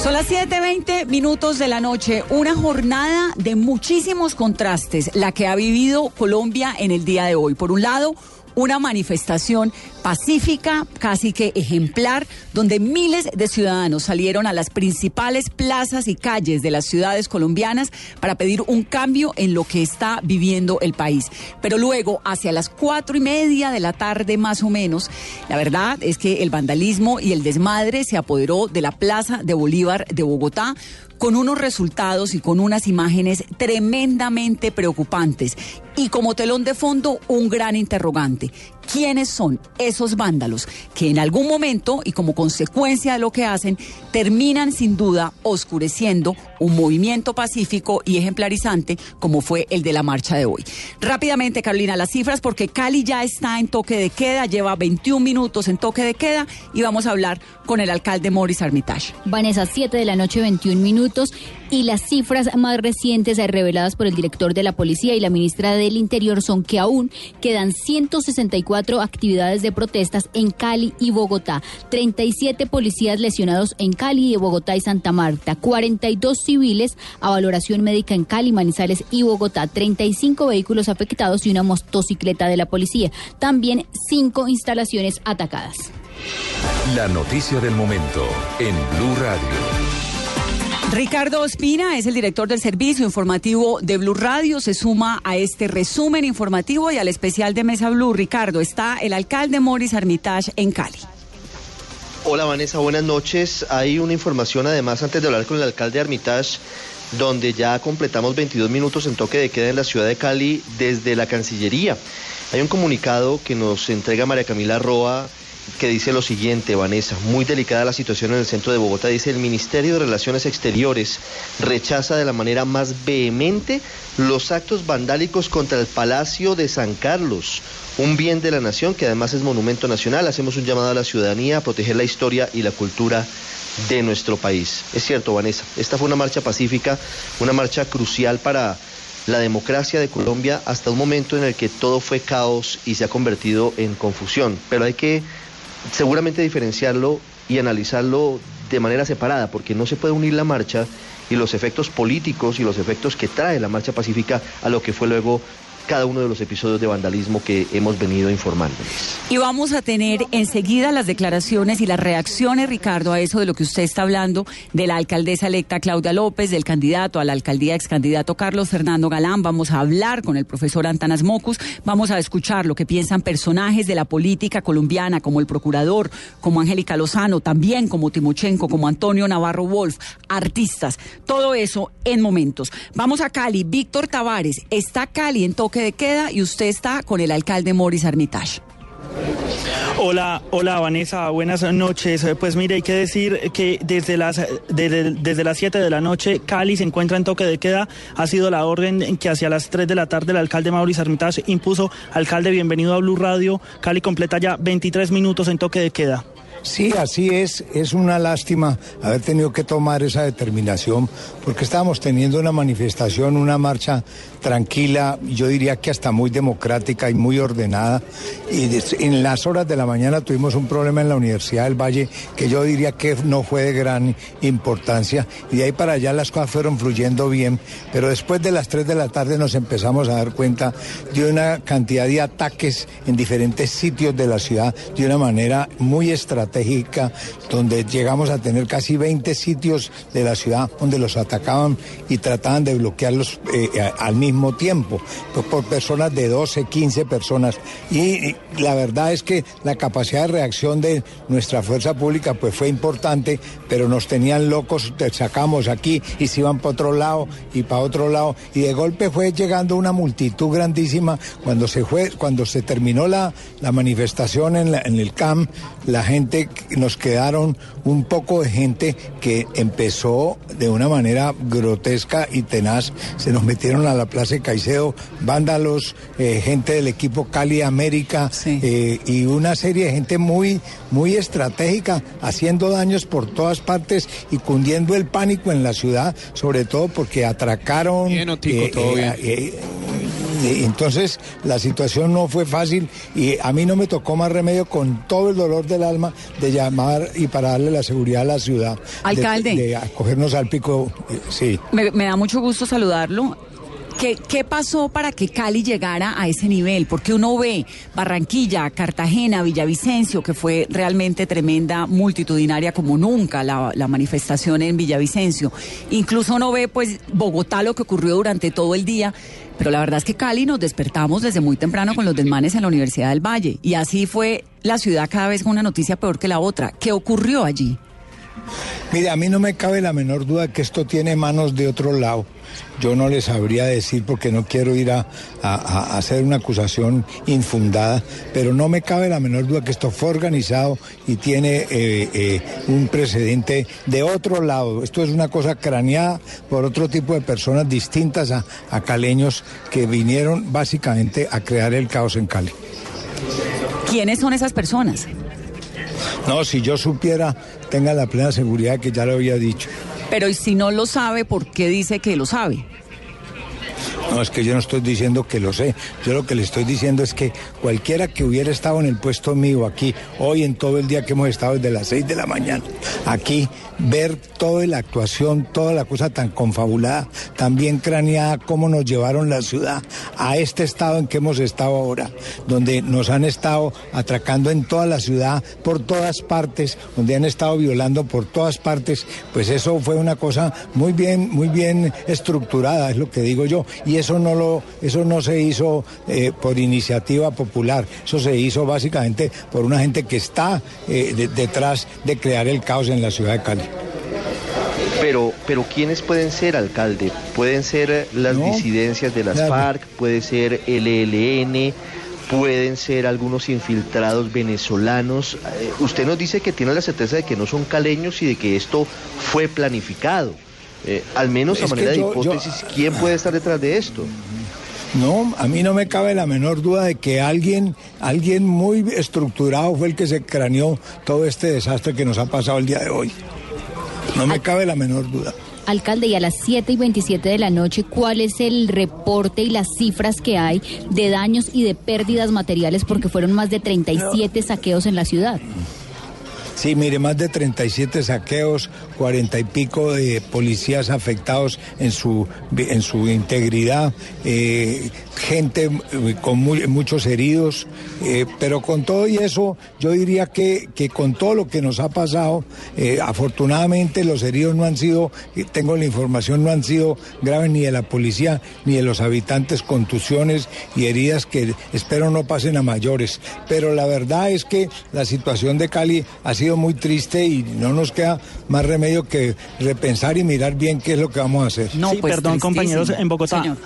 Son las 7:20 minutos de la noche, una jornada de muchísimos contrastes, la que ha vivido Colombia en el día de hoy. Por un lado, una manifestación pacífica, casi que ejemplar, donde miles de ciudadanos salieron a las principales plazas y calles de las ciudades colombianas para pedir un cambio en lo que está viviendo el país. Pero luego, hacia las cuatro y media de la tarde más o menos, la verdad es que el vandalismo y el desmadre se apoderó de la Plaza de Bolívar de Bogotá con unos resultados y con unas imágenes tremendamente preocupantes. Y como telón de fondo, un gran interrogante. ¿Quiénes son esos vándalos que en algún momento y como consecuencia de lo que hacen terminan sin duda oscureciendo un movimiento pacífico y ejemplarizante como fue el de la marcha de hoy? Rápidamente, Carolina, las cifras porque Cali ya está en toque de queda, lleva 21 minutos en toque de queda y vamos a hablar con el alcalde Morris Armitage. Vanessa, 7 de la noche, 21 minutos y las cifras más recientes reveladas por el director de la policía y la ministra del Interior son que aún quedan 164 actividades de protestas en Cali y Bogotá, 37 policías lesionados en Cali y Bogotá y Santa Marta, 42 civiles a valoración médica en Cali, Manizales y Bogotá, 35 vehículos afectados y una motocicleta de la policía, también cinco instalaciones atacadas. La noticia del momento en Blue Radio. Ricardo Ospina es el director del servicio informativo de Blue Radio. Se suma a este resumen informativo y al especial de Mesa Blue. Ricardo, está el alcalde Morris Armitage en Cali. Hola Vanessa, buenas noches. Hay una información además antes de hablar con el alcalde Armitage donde ya completamos 22 minutos en toque de queda en la ciudad de Cali desde la Cancillería. Hay un comunicado que nos entrega María Camila Roa que dice lo siguiente, Vanessa, muy delicada la situación en el centro de Bogotá. Dice, el Ministerio de Relaciones Exteriores rechaza de la manera más vehemente los actos vandálicos contra el Palacio de San Carlos, un bien de la nación que además es monumento nacional. Hacemos un llamado a la ciudadanía a proteger la historia y la cultura de nuestro país. Es cierto, Vanessa, esta fue una marcha pacífica, una marcha crucial para la democracia de Colombia hasta un momento en el que todo fue caos y se ha convertido en confusión. Pero hay que seguramente diferenciarlo y analizarlo de manera separada, porque no se puede unir la marcha y los efectos políticos y los efectos que trae la marcha pacífica a lo que fue luego cada uno de los episodios de vandalismo que hemos venido informándoles. Y vamos a tener enseguida las declaraciones y las reacciones, Ricardo, a eso de lo que usted está hablando, de la alcaldesa electa Claudia López, del candidato a la alcaldía, ex candidato Carlos Fernando Galán. Vamos a hablar con el profesor Antanas Mocus, vamos a escuchar lo que piensan personajes de la política colombiana, como el procurador, como Angélica Lozano, también como Timochenko, como Antonio Navarro Wolf, artistas, todo eso en momentos. Vamos a Cali, Víctor Tavares, está Cali en toque de queda y usted está con el alcalde Morris Armitage. Hola, hola Vanessa, buenas noches. Pues mire, hay que decir que desde las desde, desde las 7 de la noche Cali se encuentra en toque de queda. Ha sido la orden que hacia las 3 de la tarde el alcalde Mauricio Armitage impuso. Alcalde, bienvenido a Blue Radio. Cali completa ya 23 minutos en toque de queda. Sí, así es. Es una lástima haber tenido que tomar esa determinación porque estábamos teniendo una manifestación, una marcha tranquila, yo diría que hasta muy democrática y muy ordenada. Y en las horas de la mañana tuvimos un problema en la Universidad del Valle que yo diría que no fue de gran importancia. Y de ahí para allá las cosas fueron fluyendo bien. Pero después de las 3 de la tarde nos empezamos a dar cuenta de una cantidad de ataques en diferentes sitios de la ciudad de una manera muy estratégica donde llegamos a tener casi 20 sitios de la ciudad donde los atacaban y trataban de bloquearlos eh, al mismo tiempo, pues, por personas de 12, 15 personas. Y, la verdad es que la capacidad de reacción de nuestra fuerza pública pues fue importante, pero nos tenían locos, sacamos aquí y se iban para otro lado y para otro lado. Y de golpe fue llegando una multitud grandísima cuando se fue, cuando se terminó la, la manifestación en, en el CAM, la gente nos quedaron un poco de gente que empezó de una manera grotesca y tenaz. Se nos metieron a la Plaza de Caicedo vándalos, eh, gente del equipo Cali América eh, y una serie de gente muy, muy estratégica, haciendo daños por todas partes y cundiendo el pánico en la ciudad, sobre todo porque atracaron. Bien, Otico, todo bien entonces la situación no fue fácil y a mí no me tocó más remedio con todo el dolor del alma de llamar y para darle la seguridad a la ciudad. Alcalde. De, acogernos al pico, eh, sí. Me, me da mucho gusto saludarlo. ¿Qué, ¿Qué, pasó para que Cali llegara a ese nivel? Porque uno ve Barranquilla, Cartagena, Villavicencio, que fue realmente tremenda, multitudinaria como nunca la, la, manifestación en Villavicencio. Incluso uno ve pues Bogotá, lo que ocurrió durante todo el día. Pero la verdad es que Cali nos despertamos desde muy temprano con los desmanes en la Universidad del Valle. Y así fue la ciudad cada vez con una noticia peor que la otra. ¿Qué ocurrió allí? Mire, a mí no me cabe la menor duda que esto tiene manos de otro lado. Yo no les sabría decir porque no quiero ir a, a, a, hacer una acusación infundada, pero no me cabe la menor duda que esto fue organizado y tiene eh, eh, un precedente de otro lado. Esto es una cosa craneada por otro tipo de personas distintas a, a caleños que vinieron básicamente a crear el caos en Cali. ¿Quiénes son esas personas? No, si yo supiera, tenga la plena seguridad que ya lo había dicho. Pero y si no lo sabe, ¿por qué dice que lo sabe? No, es que yo no estoy diciendo que lo sé. Yo lo que le estoy diciendo es que cualquiera que hubiera estado en el puesto mío aquí, hoy en todo el día que hemos estado desde las 6 de la mañana, aquí, ver toda la actuación, toda la cosa tan confabulada, tan bien craneada, cómo nos llevaron la ciudad a este estado en que hemos estado ahora, donde nos han estado atracando en toda la ciudad, por todas partes, donde han estado violando por todas partes, pues eso fue una cosa muy bien, muy bien estructurada, es lo que digo yo. Y eso no lo, eso no se hizo eh, por iniciativa popular, eso se hizo básicamente por una gente que está eh, de, detrás de crear el caos en la ciudad de Cali. Pero, pero ¿quiénes pueden ser, alcalde? Pueden ser las no, disidencias de las claro. FARC, puede ser el ELN, pueden ser algunos infiltrados venezolanos. Eh, usted nos dice que tiene la certeza de que no son caleños y de que esto fue planificado. Eh, al menos a manera yo, de hipótesis, yo, ¿quién puede estar detrás de esto? No, a mí no me cabe la menor duda de que alguien, alguien muy estructurado fue el que se craneó todo este desastre que nos ha pasado el día de hoy. No me cabe la menor duda. Alcalde, y a las 7 y 27 de la noche, ¿cuál es el reporte y las cifras que hay de daños y de pérdidas materiales? Porque fueron más de 37 saqueos en la ciudad. Sí, mire, más de 37 saqueos, 40 y pico de policías afectados en su, en su integridad, eh, gente con muy, muchos heridos, eh, pero con todo y eso, yo diría que, que con todo lo que nos ha pasado, eh, afortunadamente los heridos no han sido, tengo la información, no han sido graves ni de la policía ni de los habitantes, contusiones y heridas que espero no pasen a mayores. Pero la verdad es que la situación de Cali ha sido muy triste y no nos queda más remedio que repensar y mirar bien qué es lo que vamos a hacer. No, sí, pues perdón, compañeros, en Bogotá. Señor.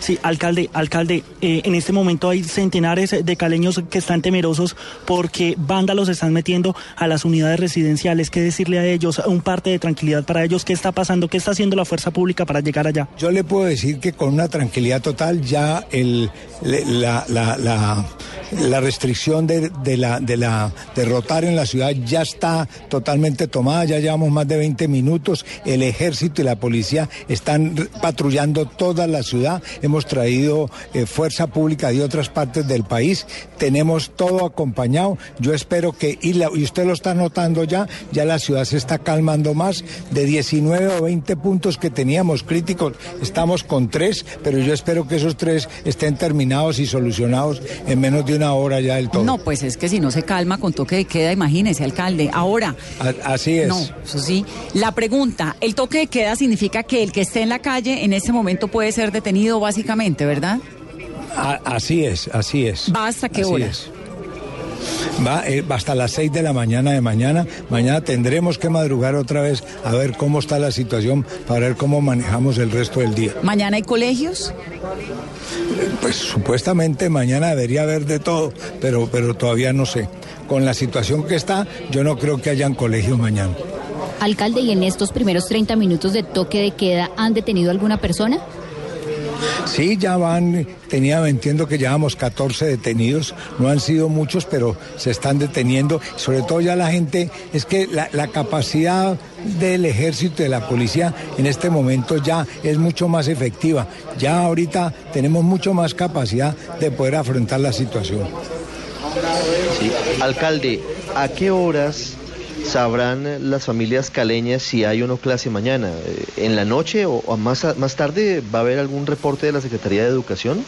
Sí, alcalde, alcalde, eh, en este momento hay centenares de caleños que están temerosos porque vándalos están metiendo a las unidades residenciales. ¿Qué decirle a ellos? Un parte de tranquilidad para ellos. ¿Qué está pasando? ¿Qué está haciendo la fuerza pública para llegar allá? Yo le puedo decir que con una tranquilidad total ya la, la, la, restricción de, de, la, de la derrotar en la ciudad ya está totalmente tomada. Ya llevamos más de 20 minutos. El ejército y la policía están patrullando toda la ciudad hemos traído eh, fuerza pública de otras partes del país, tenemos todo acompañado. Yo espero que, y, la, y, usted lo está notando ya, ya la ciudad se está calmando más. De 19 o 20 puntos que teníamos críticos, estamos con tres, pero yo espero que esos tres estén terminados y solucionados en menos de una hora ya del todo. No, pues es que si no se calma con toque de queda, imagínese, alcalde. Ahora. A, así es. No, eso sí. La pregunta, ¿el toque de queda significa que el que esté en la calle en ese momento puede ser detenido básicamente? Básicamente, ¿verdad? A, así es, así es. ¿Va hasta qué así hora? Es. Va, eh, hasta las 6 de la mañana de mañana. Mañana tendremos que madrugar otra vez a ver cómo está la situación para ver cómo manejamos el resto del día. ¿Mañana hay colegios? Pues supuestamente mañana debería haber de todo, pero, pero todavía no sé. Con la situación que está, yo no creo que hayan colegios mañana. Alcalde, ¿y en estos primeros 30 minutos de toque de queda han detenido alguna persona? Sí, ya van, tenía, entiendo que llevamos 14 detenidos, no han sido muchos, pero se están deteniendo. Sobre todo ya la gente, es que la, capacidad del ejército y de la policía en este momento ya es mucho más efectiva. Ya ahorita tenemos mucho más capacidad de poder afrontar la situación. Sí. Alcalde, ¿a qué horas sabrán las familias caleñas si hay o no clase mañana? Eh, ¿En la noche o, más, más tarde va a haber algún reporte de la Secretaría de Educación?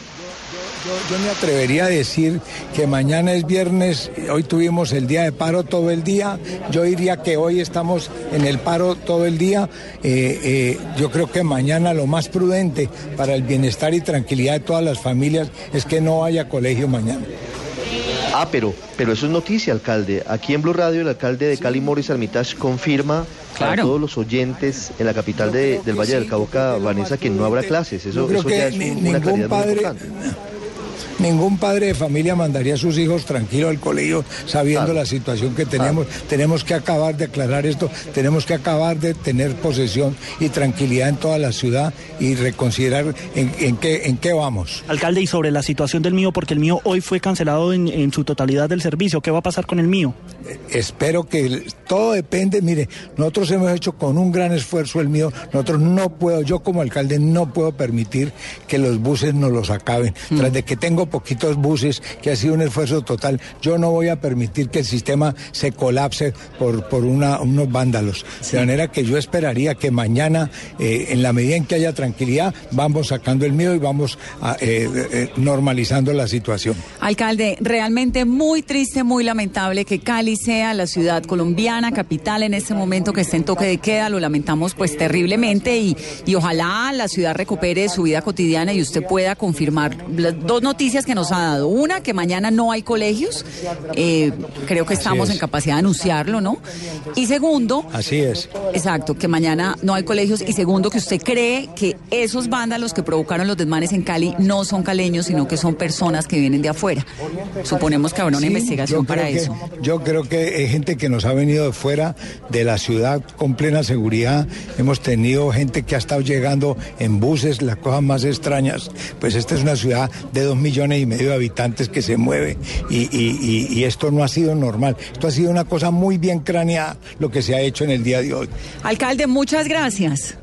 Yo, me atrevería a decir que mañana es viernes, hoy tuvimos el día de paro todo el día, yo diría que hoy estamos en el paro todo el día, Eh, eh, yo creo que mañana lo más prudente para el bienestar y tranquilidad de todas las familias es que no haya colegio mañana. Ah, pero, pero eso es noticia, alcalde. Aquí en Blue Radio, el alcalde de Cali, Morris Armitage, confirma Claro. a todos los oyentes en la capital de- del Valle del Cauca, Vanessa, que no habrá clases. Eso, eso ya es un- una claridad muy importante. Ningún padre de familia mandaría a sus hijos tranquilos al colegio sabiendo Claro. la situación que tenemos. Tenemos que acabar de aclarar esto, tenemos que acabar de tener posesión y tranquilidad en toda la ciudad y reconsiderar en, en qué, en qué vamos. Alcalde, y sobre la situación del mío, porque el mío hoy fue cancelado en, en su totalidad del servicio, ¿qué va a pasar con el mío? Espero que el- todo depende, mire, nosotros hemos hecho con un gran esfuerzo el mío, nosotros no puedo, yo como alcalde no puedo permitir que los buses nos los acaben. Tras de que tengo poquitos buses, que ha sido un esfuerzo total, yo no voy a permitir que el sistema se colapse por, por una, unos vándalos. De manera que yo esperaría que mañana, eh, en la medida en que haya tranquilidad, vamos sacando el mío y vamos a, eh, eh, normalizando la situación. Alcalde, realmente muy triste, muy lamentable que Cali sea la ciudad colombiana, capital en este momento que esté en toque de queda, lo lamentamos pues terriblemente y, y ojalá la ciudad recupere su vida cotidiana y usted pueda confirmar las dos noticias que nos ha dado. Una, que mañana no hay colegios, eh, creo que estamos es. en capacidad de anunciarlo, ¿no? Y segundo, Así es. Exacto, que mañana no hay colegios y segundo que usted cree que esos vándalos que provocaron los desmanes en Cali no son caleños, sino que son personas que vienen de afuera. Suponemos que habrá una Sí, investigación para que- eso. Yo creo que hay gente que nos ha venido de fuera de la ciudad con plena seguridad. Hemos tenido gente que ha estado llegando en buses, las cosas más extrañas. Pues esta es una ciudad de dos millones y medio de habitantes que se mueve y, y- y- y esto no ha sido normal. Esto ha sido una cosa muy bien craneada lo que se ha hecho en el día de hoy. Alcalde, muchas gracias.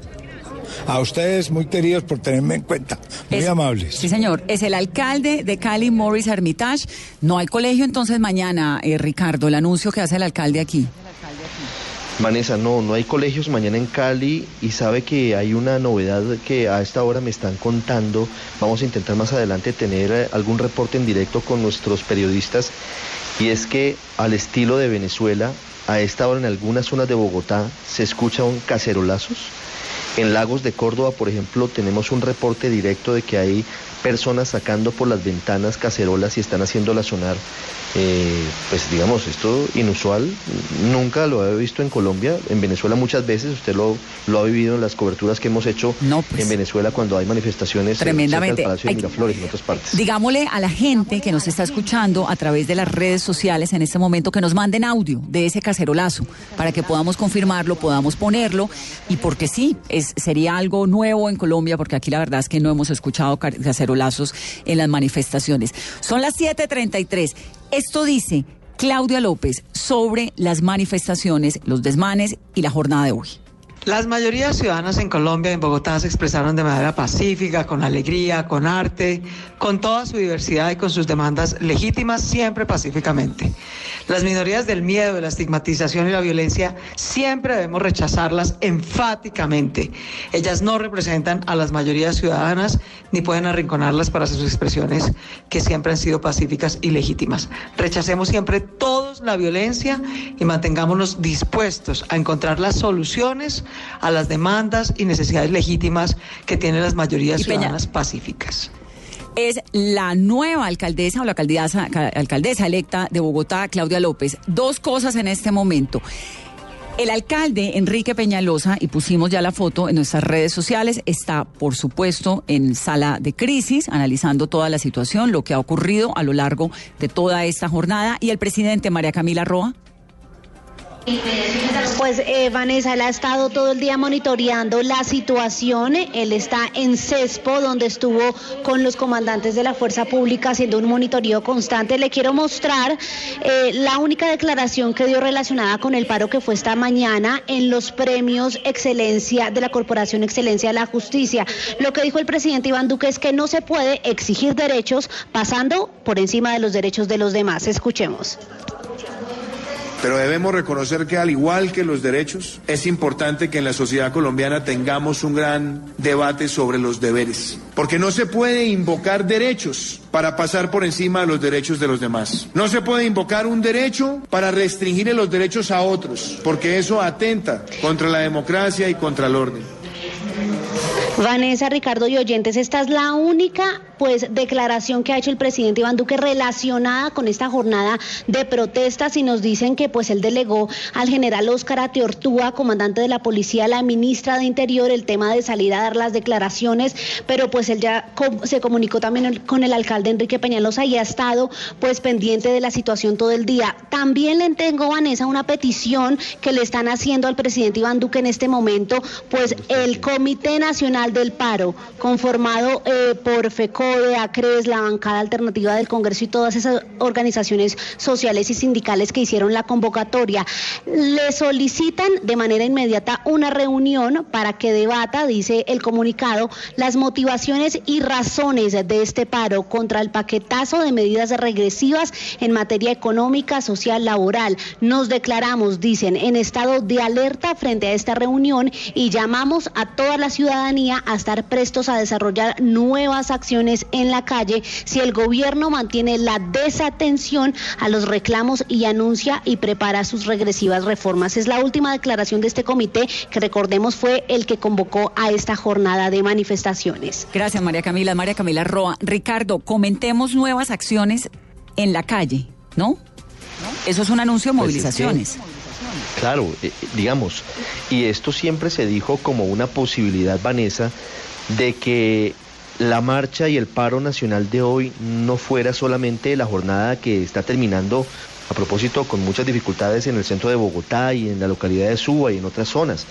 A ustedes, muy queridos, por tenerme en cuenta. Muy Es- amables. Sí, señor. Es el alcalde de Cali, Morris Hermitage. No hay colegio entonces mañana, eh, Ricardo, el anuncio que hace el alcalde aquí. Vanessa, no, no hay colegios mañana en Cali y sabe que hay una novedad que a esta hora me están contando. Vamos a intentar más adelante tener eh, algún reporte en directo con nuestros periodistas y es que al estilo de Venezuela, a esta hora en algunas zonas de Bogotá se escucha un cacerolazos. En Lagos de Córdoba, por ejemplo, tenemos un reporte directo de que hay personas sacando por las ventanas cacerolas y están haciéndolas sonar. Eh, pues digamos, esto inusual, nunca lo había visto en Colombia, en Venezuela muchas veces, usted lo, lo ha vivido en las coberturas que hemos hecho No, pues. en Venezuela cuando hay manifestaciones eh, Tremendamente. cerca del Palacio de Miraflores y en otras partes. Digámosle a la gente que nos está escuchando a través de las redes sociales en este momento que nos manden audio de ese cacerolazo para que podamos confirmarlo, podamos ponerlo y porque sí, es, sería algo nuevo en Colombia porque aquí la verdad es que no hemos escuchado ca- cacerolazos en las manifestaciones. Son las 7.33. Esto dice Claudia López sobre las manifestaciones, los desmanes y la jornada de hoy. Las mayorías ciudadanas en Colombia, en Bogotá, se expresaron de manera pacífica, con alegría, con arte, con toda su diversidad y con sus demandas legítimas, siempre pacíficamente. Las minorías del miedo, de la estigmatización y la violencia, siempre debemos rechazarlas enfáticamente. Ellas no representan a las mayorías ciudadanas ni pueden arrinconarlas para sus expresiones que siempre han sido pacíficas y legítimas. Rechacemos siempre la violencia y mantengámonos dispuestos a encontrar las soluciones a las demandas y necesidades legítimas que tienen las mayorías ciudadanas pacíficas. es la nueva alcaldesa o la alcaldesa, ca- alcaldesa electa de Bogotá, Claudia López. Dos cosas en este momento. El alcalde Enrique Peñalosa, y pusimos ya la foto en nuestras redes sociales, está, por supuesto, en sala de crisis, analizando toda la situación, lo que ha ocurrido a lo largo de toda esta jornada. Y el presidente María Camila Roa. Pues eh, Vanessa, él ha estado todo el día monitoreando la situación. Él está en CESPO, donde estuvo con los comandantes de la Fuerza Pública haciendo un monitoreo constante. Le quiero mostrar eh, la única declaración que dio relacionada con el paro que fue esta mañana en los premios Excelencia de la Corporación Excelencia de la Justicia. Lo que dijo el presidente Iván Duque es que no se puede exigir derechos pasando por encima de los derechos de los demás. Escuchemos. Pero debemos reconocer que al igual que los derechos, es importante que en la sociedad colombiana tengamos un gran debate sobre los deberes. Porque no se puede invocar derechos para pasar por encima de los derechos de los demás. No se puede invocar un derecho para restringir los derechos a otros, porque eso atenta contra la democracia y contra el orden. Vanessa, Ricardo y oyentes, esta es la única pues declaración que ha hecho el presidente Iván Duque relacionada con esta jornada de protestas y nos dicen que pues él delegó al general Óscar Ateortúa, comandante de la policía, a la ministra de Interior, el tema de salir a dar las declaraciones, pero pues él ya se comunicó también con el alcalde Enrique Peñalosa y ha estado pues pendiente de la situación todo el día. También le tengo, Vanessa, una petición que le están haciendo al presidente Iván Duque en este momento, pues el Comité Nacional del Paro, conformado eh, por FECO, de ACRES, la bancada alternativa del Congreso y todas esas organizaciones sociales y sindicales que hicieron la convocatoria, le solicitan de manera inmediata una reunión para que debata, dice el comunicado, las motivaciones y razones de este paro contra el paquetazo de medidas regresivas en materia económica, social, laboral. Nos declaramos, dicen, en estado de alerta frente a esta reunión y llamamos a toda la ciudadanía a estar prestos a desarrollar nuevas acciones en la calle si el gobierno mantiene la desatención a los reclamos y anuncia y prepara sus regresivas reformas. Es la última declaración de este comité que recordemos fue el que convocó a esta jornada de manifestaciones. Gracias María Camila. María Camila Roa. Ricardo, comentemos nuevas acciones en la calle, ¿no? Eso es un anuncio de pues movilizaciones. Claro, eh, digamos, y esto siempre se dijo como una posibilidad, Vanessa, de que la marcha y el paro nacional de hoy no fuera solamente la jornada que está terminando a propósito con muchas dificultades en el centro de Bogotá y en la localidad de Suba y en otras zonas.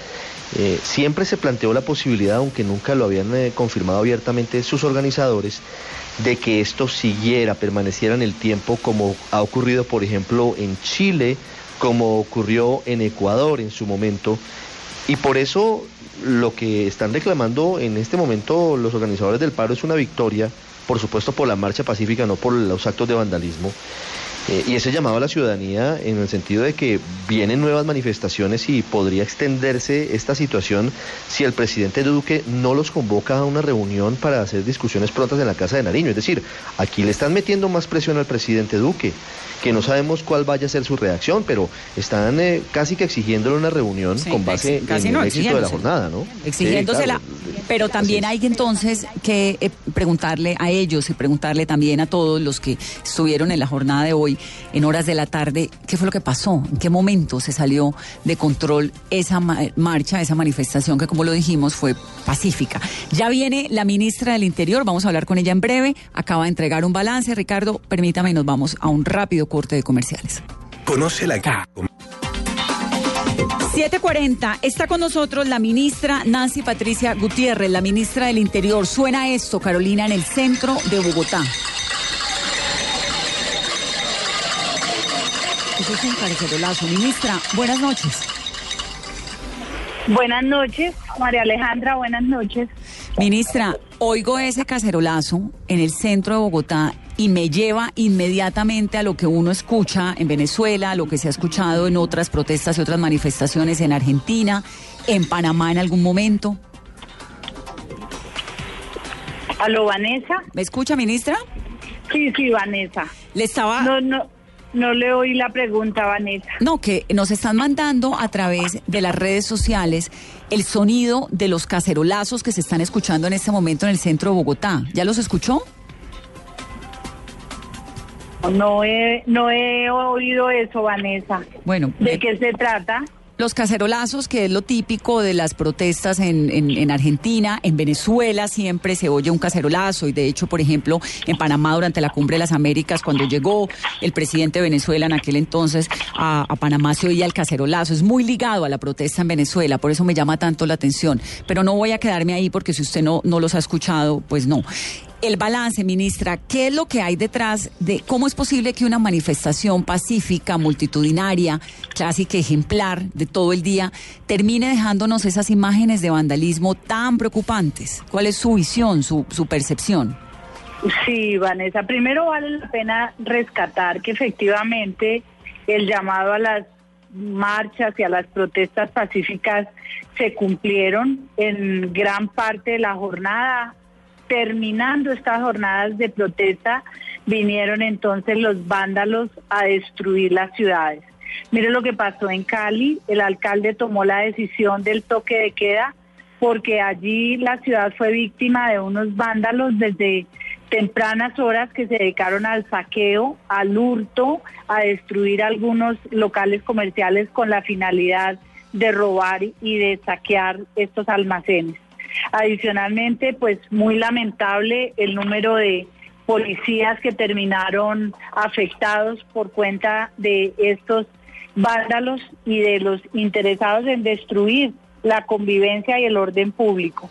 Eh, siempre se planteó la posibilidad, aunque nunca lo habían eh, confirmado abiertamente sus organizadores, de que esto siguiera, permaneciera en el tiempo como ha ocurrido, por ejemplo, en Chile, como ocurrió en Ecuador en su momento. Y por eso lo que están reclamando en este momento los organizadores del paro es una victoria, por supuesto por la marcha pacífica, no por los actos de vandalismo. Eh, y ese llamado a la ciudadanía en el sentido de que vienen nuevas manifestaciones y podría extenderse esta situación si el presidente Duque no los convoca a una reunión para hacer discusiones prontas en la Casa de Nariño. Es decir, aquí le están metiendo más presión al presidente Duque que no sabemos cuál vaya a ser su reacción, pero están eh, casi que exigiéndole una reunión con base en el éxito de la jornada, ¿no? Exigiéndosela. pero también hay entonces que eh, preguntarle a ellos y preguntarle también a todos los que estuvieron en la jornada de hoy, en horas de la tarde, qué fue lo que pasó, en qué momento se salió de control esa marcha, esa manifestación que, como lo dijimos, fue pacífica. Ya viene la ministra del Interior, vamos a hablar con ella en breve, acaba de entregar un balance. Ricardo, permítame, nos vamos a un rápido corte de comerciales. Conoce la 740. Está con nosotros la ministra Nancy Patricia Gutiérrez, la ministra del Interior. Suena esto, Carolina, en el centro de Bogotá. Eso es un cacerolazo. Ministra, buenas noches. Buenas noches, María Alejandra, buenas noches. Ministra, oigo ese cacerolazo en el centro de Bogotá y me lleva inmediatamente a lo que uno escucha en Venezuela, a lo que se ha escuchado en otras protestas y otras manifestaciones en Argentina, en Panamá en algún momento. ¿Aló, Vanessa? ¿Me escucha, ministra? Sí, sí, Vanessa. Le estaba... No, no. No le oí la pregunta, Vanessa. No, que nos están mandando a través de las redes sociales el sonido de los cacerolazos que se están escuchando en este momento en el centro de Bogotá. ¿Ya los escuchó? No he, no he oído eso, Vanessa. Bueno. ¿De qué se trata? Los cacerolazos, que es lo típico de las protestas en, en, en, Argentina, en Venezuela siempre se oye un cacerolazo y de hecho, por ejemplo, en Panamá durante la Cumbre de las Américas, cuando llegó el presidente de Venezuela en aquel entonces a, a Panamá se oía el cacerolazo. Es muy ligado a la protesta en Venezuela, por eso me llama tanto la atención. Pero no voy a quedarme ahí porque si usted no, no los ha escuchado, pues no el balance, ministra, ¿qué es lo que hay detrás de cómo es posible que una manifestación pacífica, multitudinaria, clásica, ejemplar de todo el día, termine dejándonos esas imágenes de vandalismo tan preocupantes? ¿Cuál es su visión, su, su percepción? Sí, Vanessa, primero vale la pena rescatar que efectivamente el llamado a las marchas y a las protestas pacíficas se cumplieron en gran parte de la jornada terminando estas jornadas de protesta, vinieron entonces los vándalos a destruir las ciudades. Mire lo que pasó en Cali, el alcalde tomó la decisión del toque de queda porque allí la ciudad fue víctima de unos vándalos desde tempranas horas que se dedicaron al saqueo, al hurto, a destruir algunos locales comerciales con la finalidad de robar y de saquear estos almacenes. Adicionalmente, pues muy lamentable el número de policías que terminaron afectados por cuenta de estos vándalos y de los interesados en destruir la convivencia y el orden público.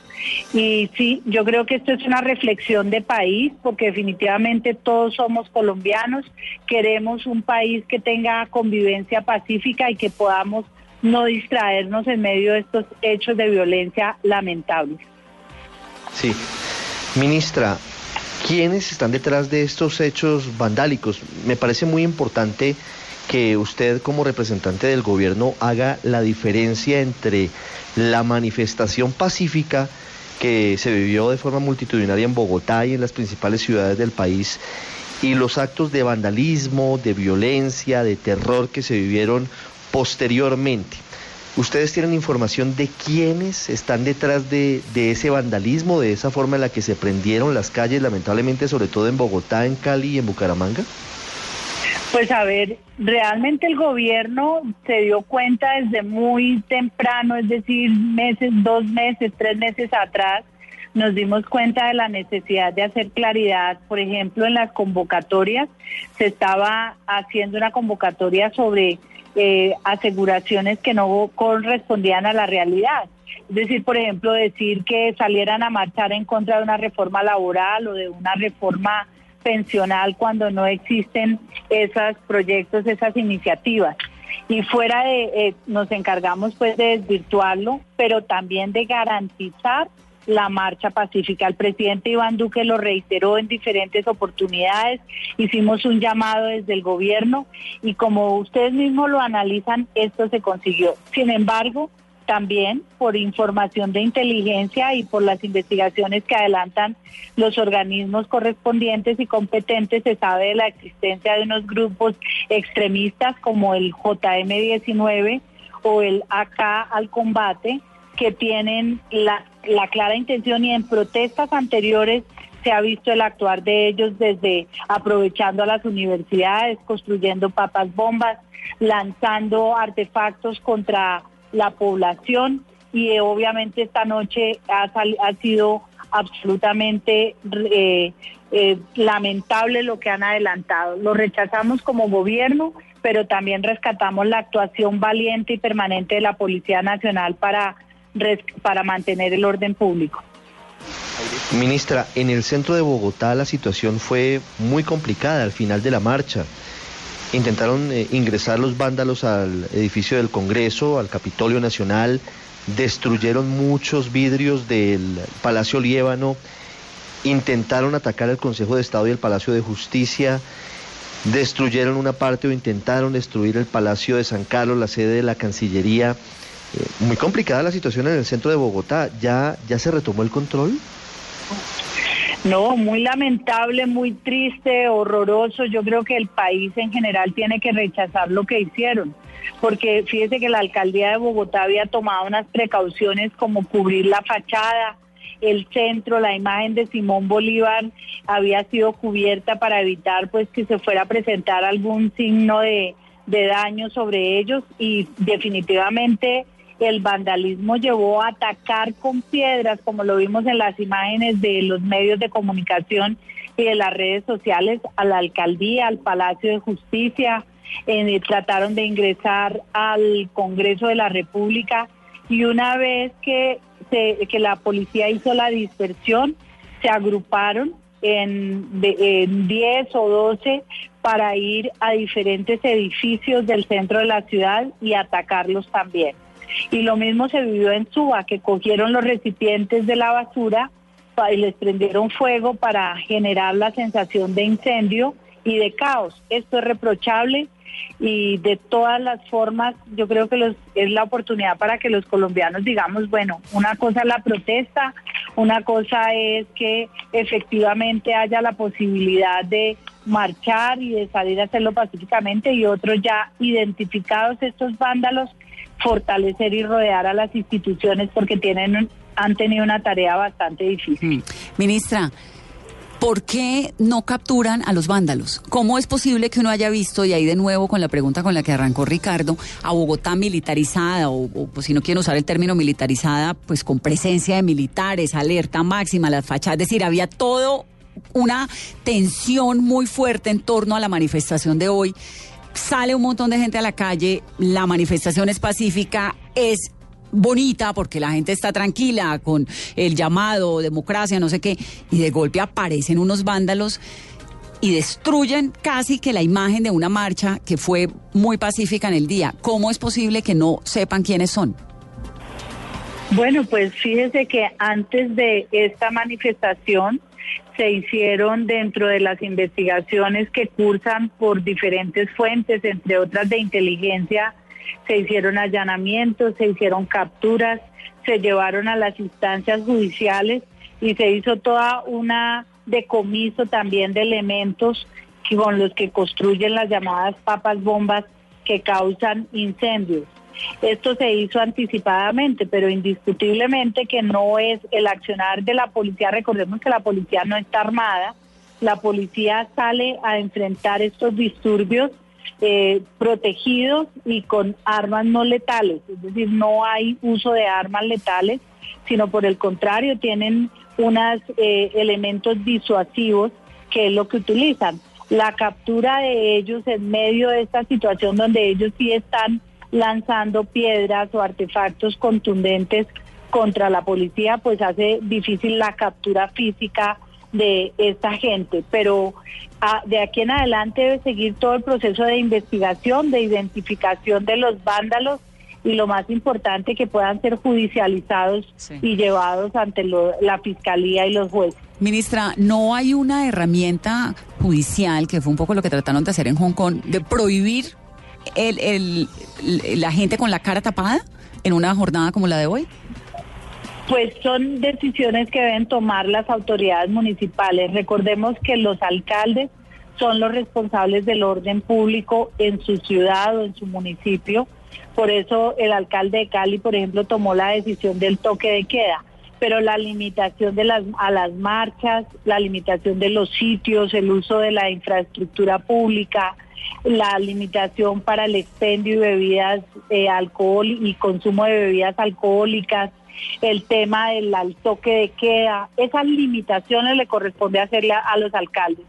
Y sí, yo creo que esto es una reflexión de país, porque definitivamente todos somos colombianos, queremos un país que tenga convivencia pacífica y que podamos no distraernos en medio de estos hechos de violencia lamentables. Sí. Ministra, ¿quiénes están detrás de estos hechos vandálicos? Me parece muy importante que usted como representante del gobierno haga la diferencia entre la manifestación pacífica que se vivió de forma multitudinaria en Bogotá y en las principales ciudades del país y los actos de vandalismo, de violencia, de terror que se vivieron posteriormente. ¿Ustedes tienen información de quiénes están detrás de, de, ese vandalismo, de esa forma en la que se prendieron las calles, lamentablemente, sobre todo en Bogotá, en Cali y en Bucaramanga? Pues a ver, realmente el gobierno se dio cuenta desde muy temprano, es decir, meses, dos meses, tres meses atrás, nos dimos cuenta de la necesidad de hacer claridad, por ejemplo, en las convocatorias, se estaba haciendo una convocatoria sobre eh, aseguraciones que no correspondían a la realidad. Es decir, por ejemplo, decir que salieran a marchar en contra de una reforma laboral o de una reforma pensional cuando no existen esos proyectos, esas iniciativas. Y fuera de, eh, nos encargamos pues de desvirtuarlo, pero también de garantizar la marcha pacífica. El presidente Iván Duque lo reiteró en diferentes oportunidades, hicimos un llamado desde el gobierno y como ustedes mismos lo analizan, esto se consiguió. Sin embargo, también por información de inteligencia y por las investigaciones que adelantan los organismos correspondientes y competentes, se sabe de la existencia de unos grupos extremistas como el JM19 o el AK al combate, que tienen la, la clara intención y en protestas anteriores se ha visto el actuar de ellos desde aprovechando a las universidades, construyendo papas bombas, lanzando artefactos contra la población y eh, obviamente esta noche ha, ha sido absolutamente eh, eh, lamentable lo que han adelantado. Lo rechazamos como gobierno, pero también rescatamos la actuación valiente y permanente de la Policía Nacional para para mantener el orden público. Ministra, en el centro de Bogotá la situación fue muy complicada al final de la marcha. Intentaron eh, ingresar los vándalos al edificio del Congreso, al Capitolio Nacional, destruyeron muchos vidrios del Palacio Liébano, intentaron atacar el Consejo de Estado y el Palacio de Justicia, destruyeron una parte o intentaron destruir el Palacio de San Carlos, la sede de la Cancillería. Muy complicada la situación en el centro de Bogotá. ¿Ya, ya se retomó el control? No, muy lamentable, muy triste, horroroso. Yo creo que el país en general tiene que rechazar lo que hicieron, porque fíjese que la alcaldía de Bogotá había tomado unas precauciones como cubrir la fachada, el centro, la imagen de Simón Bolívar había sido cubierta para evitar pues que se fuera a presentar algún signo de de daño sobre ellos y definitivamente el vandalismo llevó a atacar con piedras, como lo vimos en las imágenes de los medios de comunicación y de las redes sociales, a la alcaldía, al Palacio de Justicia, eh, trataron de ingresar al Congreso de la República y una vez que, que la policía hizo la dispersión, se agruparon en, en 10 o 12 para ir a diferentes edificios del centro de la ciudad y atacarlos también. Y lo mismo se vivió en Suba, que cogieron los recipientes de la basura y les prendieron fuego para generar la sensación de incendio y de caos. Esto es reprochable y de todas las formas yo creo que es la oportunidad para que los colombianos digamos, bueno, una cosa es la protesta, una cosa es que efectivamente haya la posibilidad de marchar y de salir a hacerlo pacíficamente y otro ya identificados estos vándalos fortalecer y rodear a las instituciones porque tienen han tenido una tarea bastante difícil. Mm. Ministra, ¿por qué no capturan a los vándalos? ¿Cómo es posible que uno haya visto, y ahí de nuevo con la pregunta con la que arrancó Ricardo, a Bogotá militarizada, o, pues, si no quieren usar el término militarizada, pues con presencia de militares, alerta máxima, las fachadas, es decir, había todo una tensión muy fuerte en torno a la manifestación de hoy sale un montón de gente a la calle, la manifestación es pacífica, es bonita porque la gente está tranquila con el llamado democracia, no sé qué, y de golpe aparecen unos vándalos y destruyen casi que la imagen de una marcha que fue muy pacífica en el día. ¿Cómo es posible que no sepan quiénes son? Bueno, pues fíjese que antes de esta manifestación se hicieron dentro de las investigaciones que cursan por diferentes fuentes, entre otras de inteligencia, se hicieron allanamientos, se hicieron capturas, se llevaron a las instancias judiciales y se hizo toda una decomiso también de elementos con los que construyen las llamadas papas bombas que causan incendios. Esto se hizo anticipadamente, pero indiscutiblemente que no es el accionar de la policía. Recordemos que la policía no está armada. La policía sale a enfrentar estos disturbios eh, protegidos y con armas no letales. Es decir, no hay uso de armas letales, sino por el contrario, tienen unos eh, elementos disuasivos que es lo que utilizan. La captura de ellos en medio de esta situación donde ellos sí están lanzando piedras o artefactos contundentes contra la policía, pues hace difícil la captura física de esta gente. Pero ah, de aquí en adelante debe seguir todo el proceso de investigación, de identificación de los vándalos y lo más importante que puedan ser judicializados y llevados ante la fiscalía y los jueces. Ministra, ¿no hay una herramienta judicial, que fue un poco lo que trataron de hacer en Hong Kong, de prohibir el, el, la gente con la cara tapada en una jornada como la de hoy? Pues son decisiones que deben tomar las autoridades municipales. Recordemos que los alcaldes son los responsables del orden público en su ciudad o en su municipio. Por eso el alcalde de Cali, por ejemplo, tomó la decisión del toque de queda. Pero la limitación de las, a las marchas, la limitación de los sitios, el uso de la infraestructura pública, la limitación para el expendio de bebidas de alcohol y consumo de bebidas alcohólicas, el tema del toque de queda, esas limitaciones le corresponde hacerle a, los alcaldes.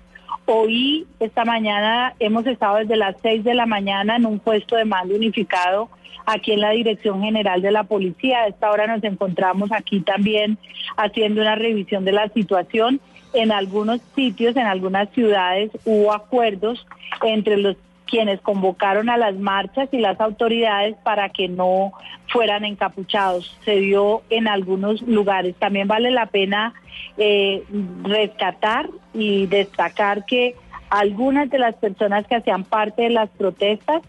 Hoy, esta mañana, hemos estado desde las 6 de la mañana en un puesto de mando unificado aquí en la Dirección General de la Policía. A esta hora nos encontramos aquí también haciendo una revisión de la situación en algunos sitios, en algunas ciudades, hubo acuerdos entre los quienes convocaron a las marchas y las autoridades para que no fueran encapuchados. Se dio en algunos lugares. También vale la pena eh, rescatar y destacar que algunas de las personas que hacían parte de las protestas,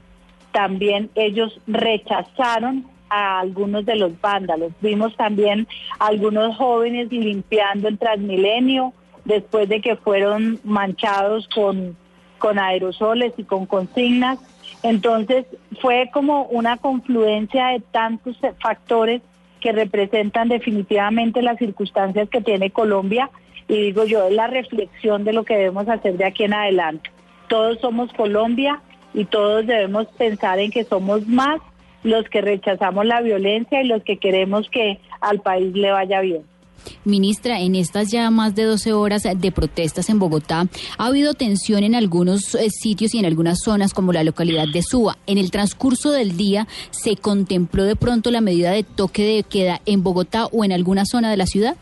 también ellos rechazaron a algunos de los vándalos. Vimos también algunos jóvenes limpiando el Transmilenio, después de que fueron manchados con, con aerosoles y con consignas. Entonces fue como una confluencia de tantos factores que representan definitivamente las circunstancias que tiene Colombia y digo yo, es la reflexión de lo que debemos hacer de aquí en adelante. Todos somos Colombia y todos debemos pensar en que somos más los que rechazamos la violencia y los que queremos que al país le vaya bien. Ministra, en estas ya más de 12 horas de protestas en Bogotá, ha habido tensión en algunos eh, sitios y en algunas zonas como la localidad de Suba. En el transcurso del día, ¿se contempló de pronto la medida de toque de queda en Bogotá o en alguna zona de la ciudad?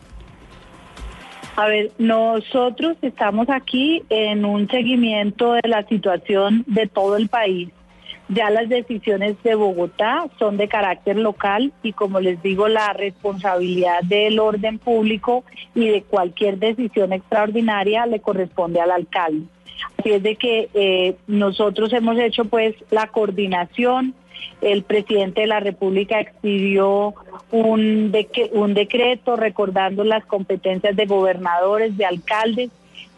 A ver, nosotros estamos aquí en un seguimiento de la situación de todo el país. Ya las decisiones de Bogotá son de carácter local y como les digo, la responsabilidad del orden público y de cualquier decisión extraordinaria le corresponde al alcalde. Así es de que eh, nosotros hemos hecho pues la coordinación. El presidente de la República expidió un, un decreto recordando las competencias de gobernadores, de alcaldes.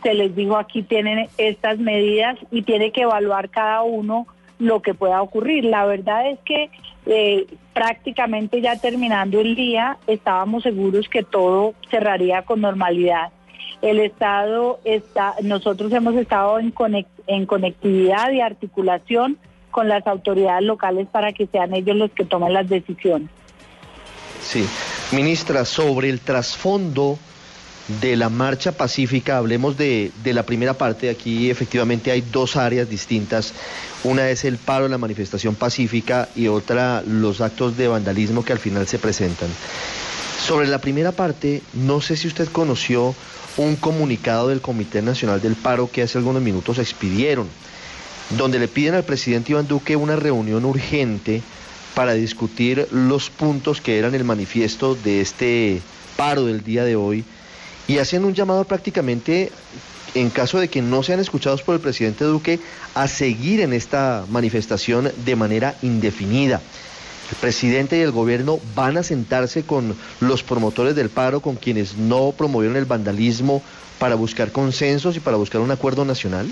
Se les dijo aquí tienen estas medidas y tiene que evaluar cada uno lo que pueda ocurrir. La verdad es que eh, prácticamente ya terminando el día estábamos seguros que todo cerraría con normalidad. El Estado está, nosotros hemos estado en, en conectividad y articulación con las autoridades locales para que sean ellos los que tomen las decisiones. Sí, ministra, sobre el trasfondo de la marcha pacífica, hablemos de, de, la primera parte. Aquí efectivamente hay dos áreas distintas. Una es el paro la manifestación pacífica y otra los actos de vandalismo que al final se presentan. Sobre la primera parte, no sé si usted conoció un comunicado del Comité Nacional del Paro que hace algunos minutos expidieron, donde le piden al presidente Iván Duque una reunión urgente para discutir los puntos que eran el manifiesto de este paro del día de hoy y hacen un llamado prácticamente, en caso de que no sean escuchados por el presidente Duque, a seguir en esta manifestación de manera indefinida. El presidente y el gobierno van a sentarse con los promotores del paro, con quienes no promovieron el vandalismo, para buscar consensos y para buscar un acuerdo nacional.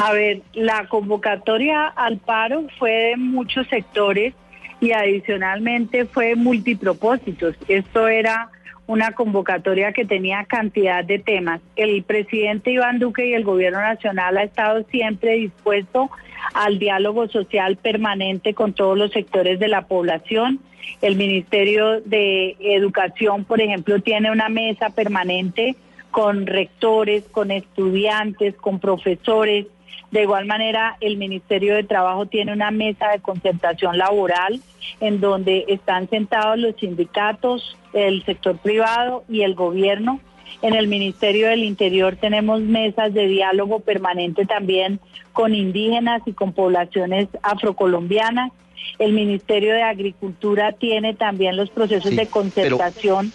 A ver, la convocatoria al paro fue de muchos sectores y adicionalmente fue multipropósitos. Esto era una convocatoria que tenía cantidad de temas. El presidente Iván Duque y el gobierno nacional ha estado siempre dispuesto al diálogo social permanente con todos los sectores de la población. El Ministerio de Educación, por ejemplo, tiene una mesa permanente con rectores, con estudiantes, con profesores. De igual manera, el Ministerio de Trabajo tiene una mesa de concertación laboral en donde están sentados los sindicatos, el sector privado y el gobierno. En el Ministerio del Interior tenemos mesas de diálogo permanente también con indígenas y con poblaciones afrocolombianas. El Ministerio de Agricultura tiene también los procesos de concertación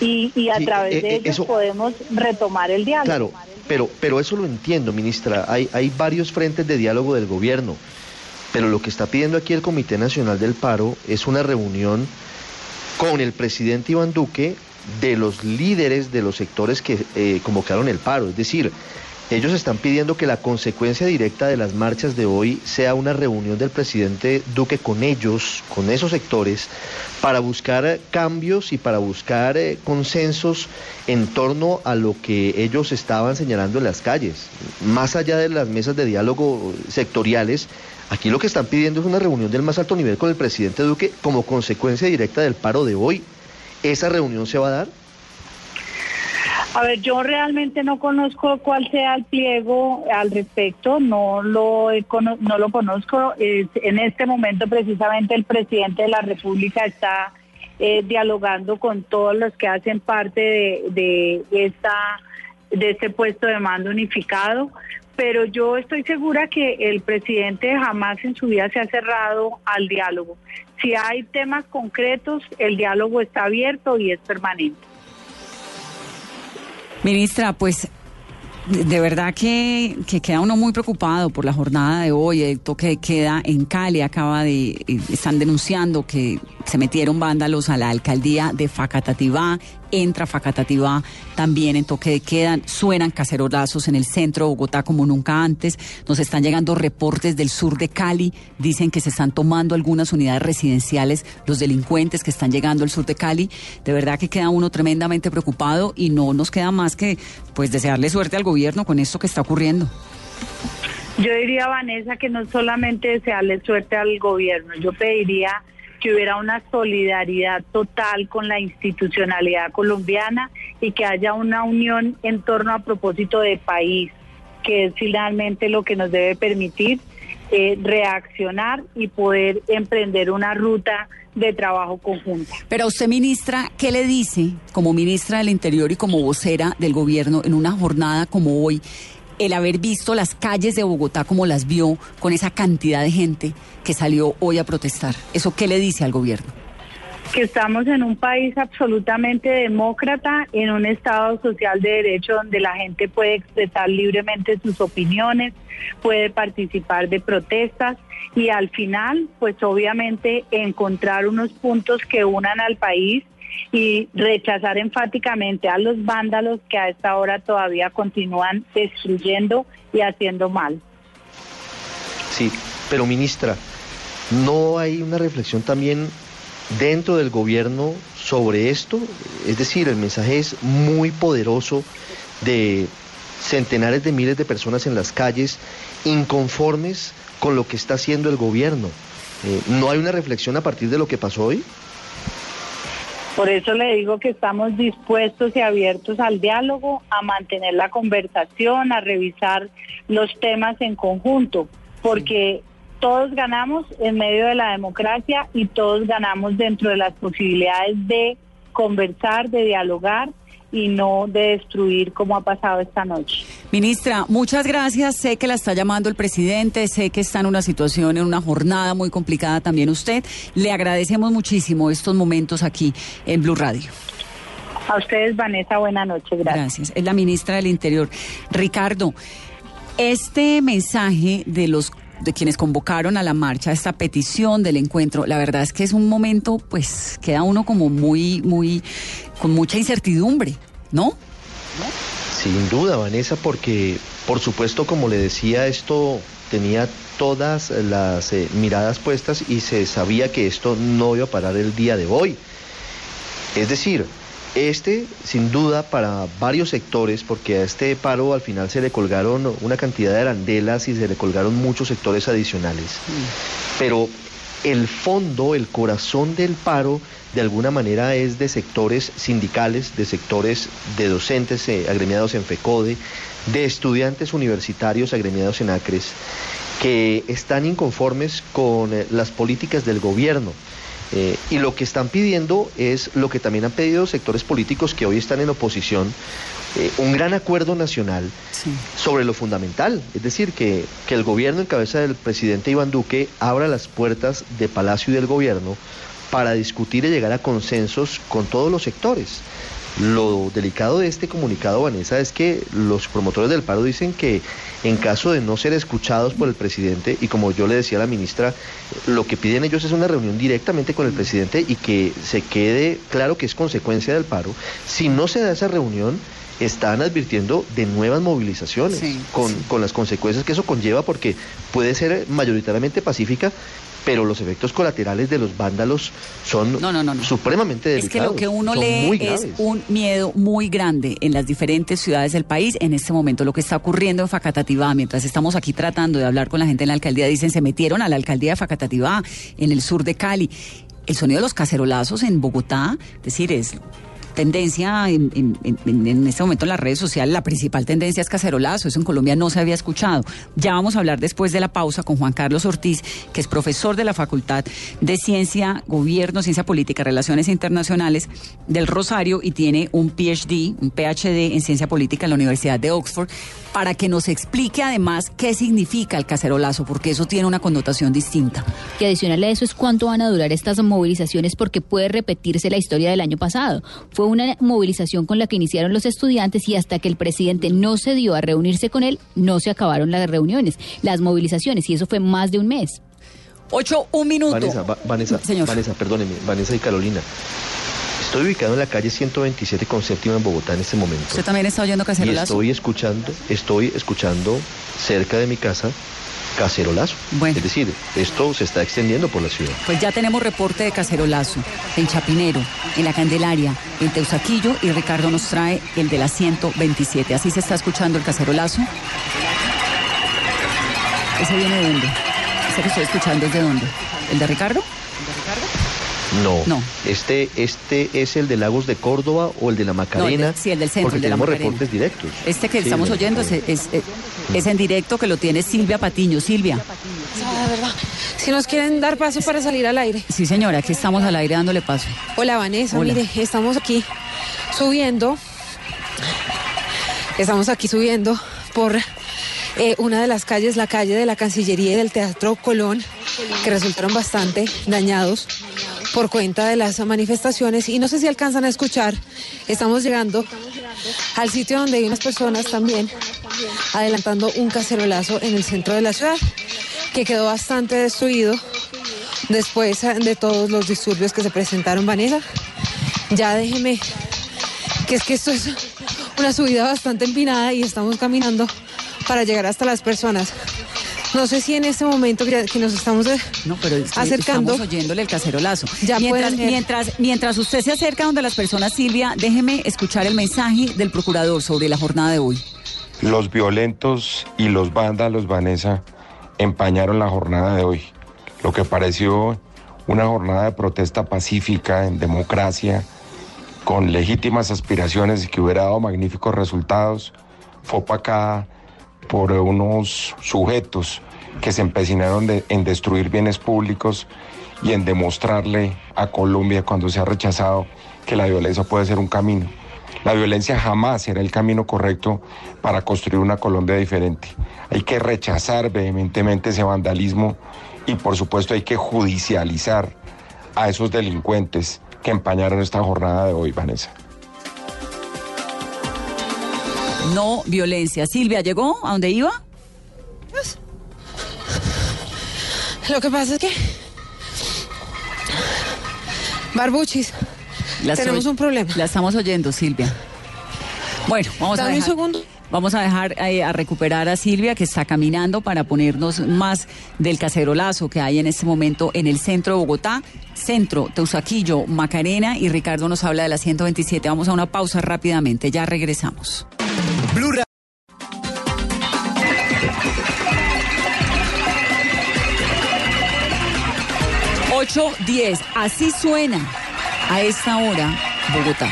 y, a través eh, de eh, ellos podemos retomar el diálogo. Claro, pero, pero eso lo entiendo, ministra. Hay, hay varios frentes de diálogo del gobierno, pero lo que está pidiendo aquí el Comité Nacional del Paro es una reunión con el presidente Iván Duque de los líderes de los sectores que eh, convocaron el paro. Es decir, ellos están pidiendo que la consecuencia directa de las marchas de hoy sea una reunión del presidente Duque con ellos, con esos sectores, para buscar cambios y para buscar eh, consensos en torno a lo que ellos estaban señalando en las calles. Más allá de las mesas de diálogo sectoriales, Aquí lo que están pidiendo es una reunión del más alto nivel con el presidente Duque como consecuencia directa del paro de hoy. ¿Esa reunión se va a dar? A ver, yo realmente no conozco cuál sea el pliego al respecto, no lo, no lo conozco. en este momento precisamente el presidente de la República está eh, dialogando con todos los que hacen parte de, esta, de este puesto de mando unificado pero yo estoy segura que el presidente jamás en su vida se ha cerrado al diálogo. Si hay temas concretos, el diálogo está abierto y es permanente. Ministra, pues de verdad que, queda uno muy preocupado por la jornada de hoy, el toque de queda en Cali, acaba de, eh, están denunciando que se metieron vándalos a la alcaldía de Facatativá entra Facatativá también en toque de queda, suenan cacerolazos en el centro de Bogotá como nunca antes, nos están llegando reportes del sur de Cali, dicen que se están tomando algunas unidades residenciales los delincuentes que están llegando al sur de Cali, de verdad que queda uno tremendamente preocupado y no nos queda más que pues desearle suerte al gobierno con esto que está ocurriendo. Yo diría, Vanessa, que no solamente desearle suerte al gobierno, yo pediría que hubiera una solidaridad total con la institucionalidad colombiana y que haya una unión en torno a propósito de país, que es finalmente lo que nos debe permitir eh, reaccionar y poder emprender una ruta de trabajo conjunta. Pero usted, ministra, ¿qué le dice como ministra del Interior y como vocera del gobierno en una jornada como hoy? El haber visto las calles de Bogotá como las vio, con esa cantidad de gente que salió hoy a protestar. ¿Eso qué le dice al gobierno? Que estamos en un país absolutamente demócrata, en un Estado social de derecho donde la gente puede expresar libremente sus opiniones, puede participar de protestas y al final, pues obviamente encontrar unos puntos que unan al país y rechazar enfáticamente a los vándalos que a esta hora todavía continúan destruyendo y haciendo mal. Sí, pero ministra, ¿no hay una reflexión también dentro del gobierno sobre esto? Es decir, el mensaje es muy poderoso de centenares de miles de personas en las calles inconformes con lo que está haciendo el gobierno. Eh, ¿No hay una reflexión a partir de lo que pasó hoy? Por eso le digo que estamos dispuestos y abiertos al diálogo, a mantener la conversación, a revisar los temas en conjunto, porque todos ganamos en medio de la democracia y todos ganamos dentro de las posibilidades de conversar, de dialogar y no de destruir como ha pasado esta noche. Ministra, muchas gracias. Sé que la está llamando el presidente, sé que está en una situación, en una jornada muy complicada también usted. Le agradecemos muchísimo estos momentos aquí en Blue Radio. A ustedes, Vanessa, buena noche. Gracias. Gracias. Es la ministra del Interior. Ricardo, este mensaje de los de quienes convocaron a la marcha esta petición del encuentro, la verdad es que es un momento, pues, queda uno como muy, muy, con mucha incertidumbre, ¿no? Sin duda, Vanessa, porque, por supuesto, como le decía, esto tenía todas las eh, miradas puestas y se sabía que esto no iba a parar el día de hoy. Es decir, este, sin duda, para varios sectores, porque a este paro al final se le colgaron una cantidad de arandelas y se le colgaron muchos sectores adicionales. Mm. Pero el fondo, el corazón del paro, de alguna manera es de sectores sindicales, de sectores de docentes eh, agremiados en FECODE, de estudiantes universitarios agremiados en ACRES, que están inconformes con eh, las políticas del gobierno eh, y lo que están pidiendo es lo que también han pedido sectores políticos que hoy están en oposición, eh, un gran acuerdo nacional sobre lo fundamental, es decir, que, que el gobierno en cabeza del presidente Iván Duque abra las puertas de Palacio y del gobierno para discutir y llegar a consensos con todos los sectores. Lo delicado de este comunicado, Vanessa, es que los promotores del paro dicen que en caso de no ser escuchados por el presidente, y como yo le decía a la ministra, lo que piden ellos es una reunión directamente con el presidente y que se quede claro que es consecuencia del paro. Si no se da esa reunión, están advirtiendo de nuevas movilizaciones con, con las consecuencias que eso conlleva porque puede ser mayoritariamente pacífica, pero los efectos colaterales de los vándalos son supremamente delicados. Es que lo que uno lee es un miedo muy grande en las diferentes ciudades del país en este momento. Lo que está ocurriendo en Facatativá, mientras estamos aquí tratando de hablar con la gente en la alcaldía, dicen se metieron a la alcaldía de Facatativá, en el sur de Cali. El sonido de los cacerolazos en Bogotá, es decir, es tendencia en, este momento en las redes sociales, la principal tendencia es cacerolazo, eso en Colombia no se había escuchado. Ya vamos a hablar después de la pausa con Juan Carlos Ortiz, que es profesor de la Facultad de Ciencia, Gobierno, Ciencia Política, Relaciones Internacionales del Rosario y tiene un PhD, un PhD en Ciencia Política en la Universidad de Oxford, para que nos explique además qué significa el cacerolazo, porque eso tiene una connotación distinta. Y adicional a eso es cuánto van a durar estas movilizaciones, porque puede repetirse la historia del año pasado. Fue una movilización con la que iniciaron los estudiantes y hasta que el presidente no se dio a reunirse con él, no se acabaron las reuniones, las movilizaciones, y eso fue más de un mes. Ocho, un minuto. Vanessa, Vanessa, Vanessa, perdóneme, Vanessa y Carolina. Estoy ubicado en la calle 127 con séptima en Bogotá en este momento. ¿Usted también está oyendo cacerolazo? estoy escuchando, estoy escuchando cerca de mi casa cacerolazo. Bueno. Es decir, esto se está extendiendo por la ciudad. Pues ya tenemos reporte de cacerolazo en Chapinero, en La Candelaria, en Teusaquillo y Ricardo nos trae el de la 127. Así se está escuchando el cacerolazo. ¿Ese viene de dónde? ¿Ese que estoy escuchando es de dónde? ¿El de Ricardo? No. No. Este, este es el de Lagos de Córdoba o el de la Macarena. el de- sí, el del centro, Porque el de la tenemos Macarena. reportes directos. Este que Sí, estamos la oyendo es, Macarena. es- es- es en directo que lo tiene Silvia Patiño. Silvia. Ah, verdad. Si nos quieren dar paso para salir al aire. Sí, señora, aquí estamos al aire dándole paso. Hola, Vanessa. Hola. Mire, estamos aquí subiendo. Estamos aquí subiendo por eh, una de las calles, la calle de la Cancillería y del Teatro Colón, que resultaron bastante dañados por cuenta de las manifestaciones. Y no sé si alcanzan a escuchar, estamos llegando al sitio donde hay unas personas también adelantando un cacerolazo en el centro de la ciudad, que quedó bastante destruido después de todos los disturbios que se presentaron, Vanessa. Ya déjeme, que es que esto es una subida bastante empinada y estamos caminando para llegar hasta las personas. No sé si en este momento que, que nos estamos eh, No, pero es que acercando. estamos oyéndole el cacerolazo. Ya mientras, mientras usted se acerca donde las personas, Silvia, déjeme escuchar el mensaje del procurador sobre la jornada de hoy. Los violentos y los vándalos, Vanessa, empañaron la jornada de hoy. Lo que pareció una jornada de protesta pacífica, en democracia, con legítimas aspiraciones y que hubiera dado magníficos resultados, fue opacada por unos sujetos que se empecinaron en destruir bienes públicos y en demostrarle a Colombia cuando se ha rechazado que la violencia puede ser un camino. La violencia jamás será el camino correcto para construir una Colombia diferente. Hay que rechazar vehementemente ese vandalismo y por supuesto hay que judicializar a esos delincuentes que empañaron esta jornada de hoy, Vanessa. No violencia. Silvia, ¿llegó a donde iba? Lo que pasa es que. Barbuchis, tenemos un problema. La estamos oyendo, Silvia. Bueno, vamos a Dame un dejar, segundo. Vamos a dejar eh, a recuperar a Silvia que está caminando para ponernos más del cacerolazo que hay en este momento en el centro de Bogotá, centro, Teusaquillo, Macarena y Ricardo nos habla de la 127. Vamos a una pausa rápidamente, ya regresamos. Blue Ra- Ocho diez, así suena a esta hora Bogotá.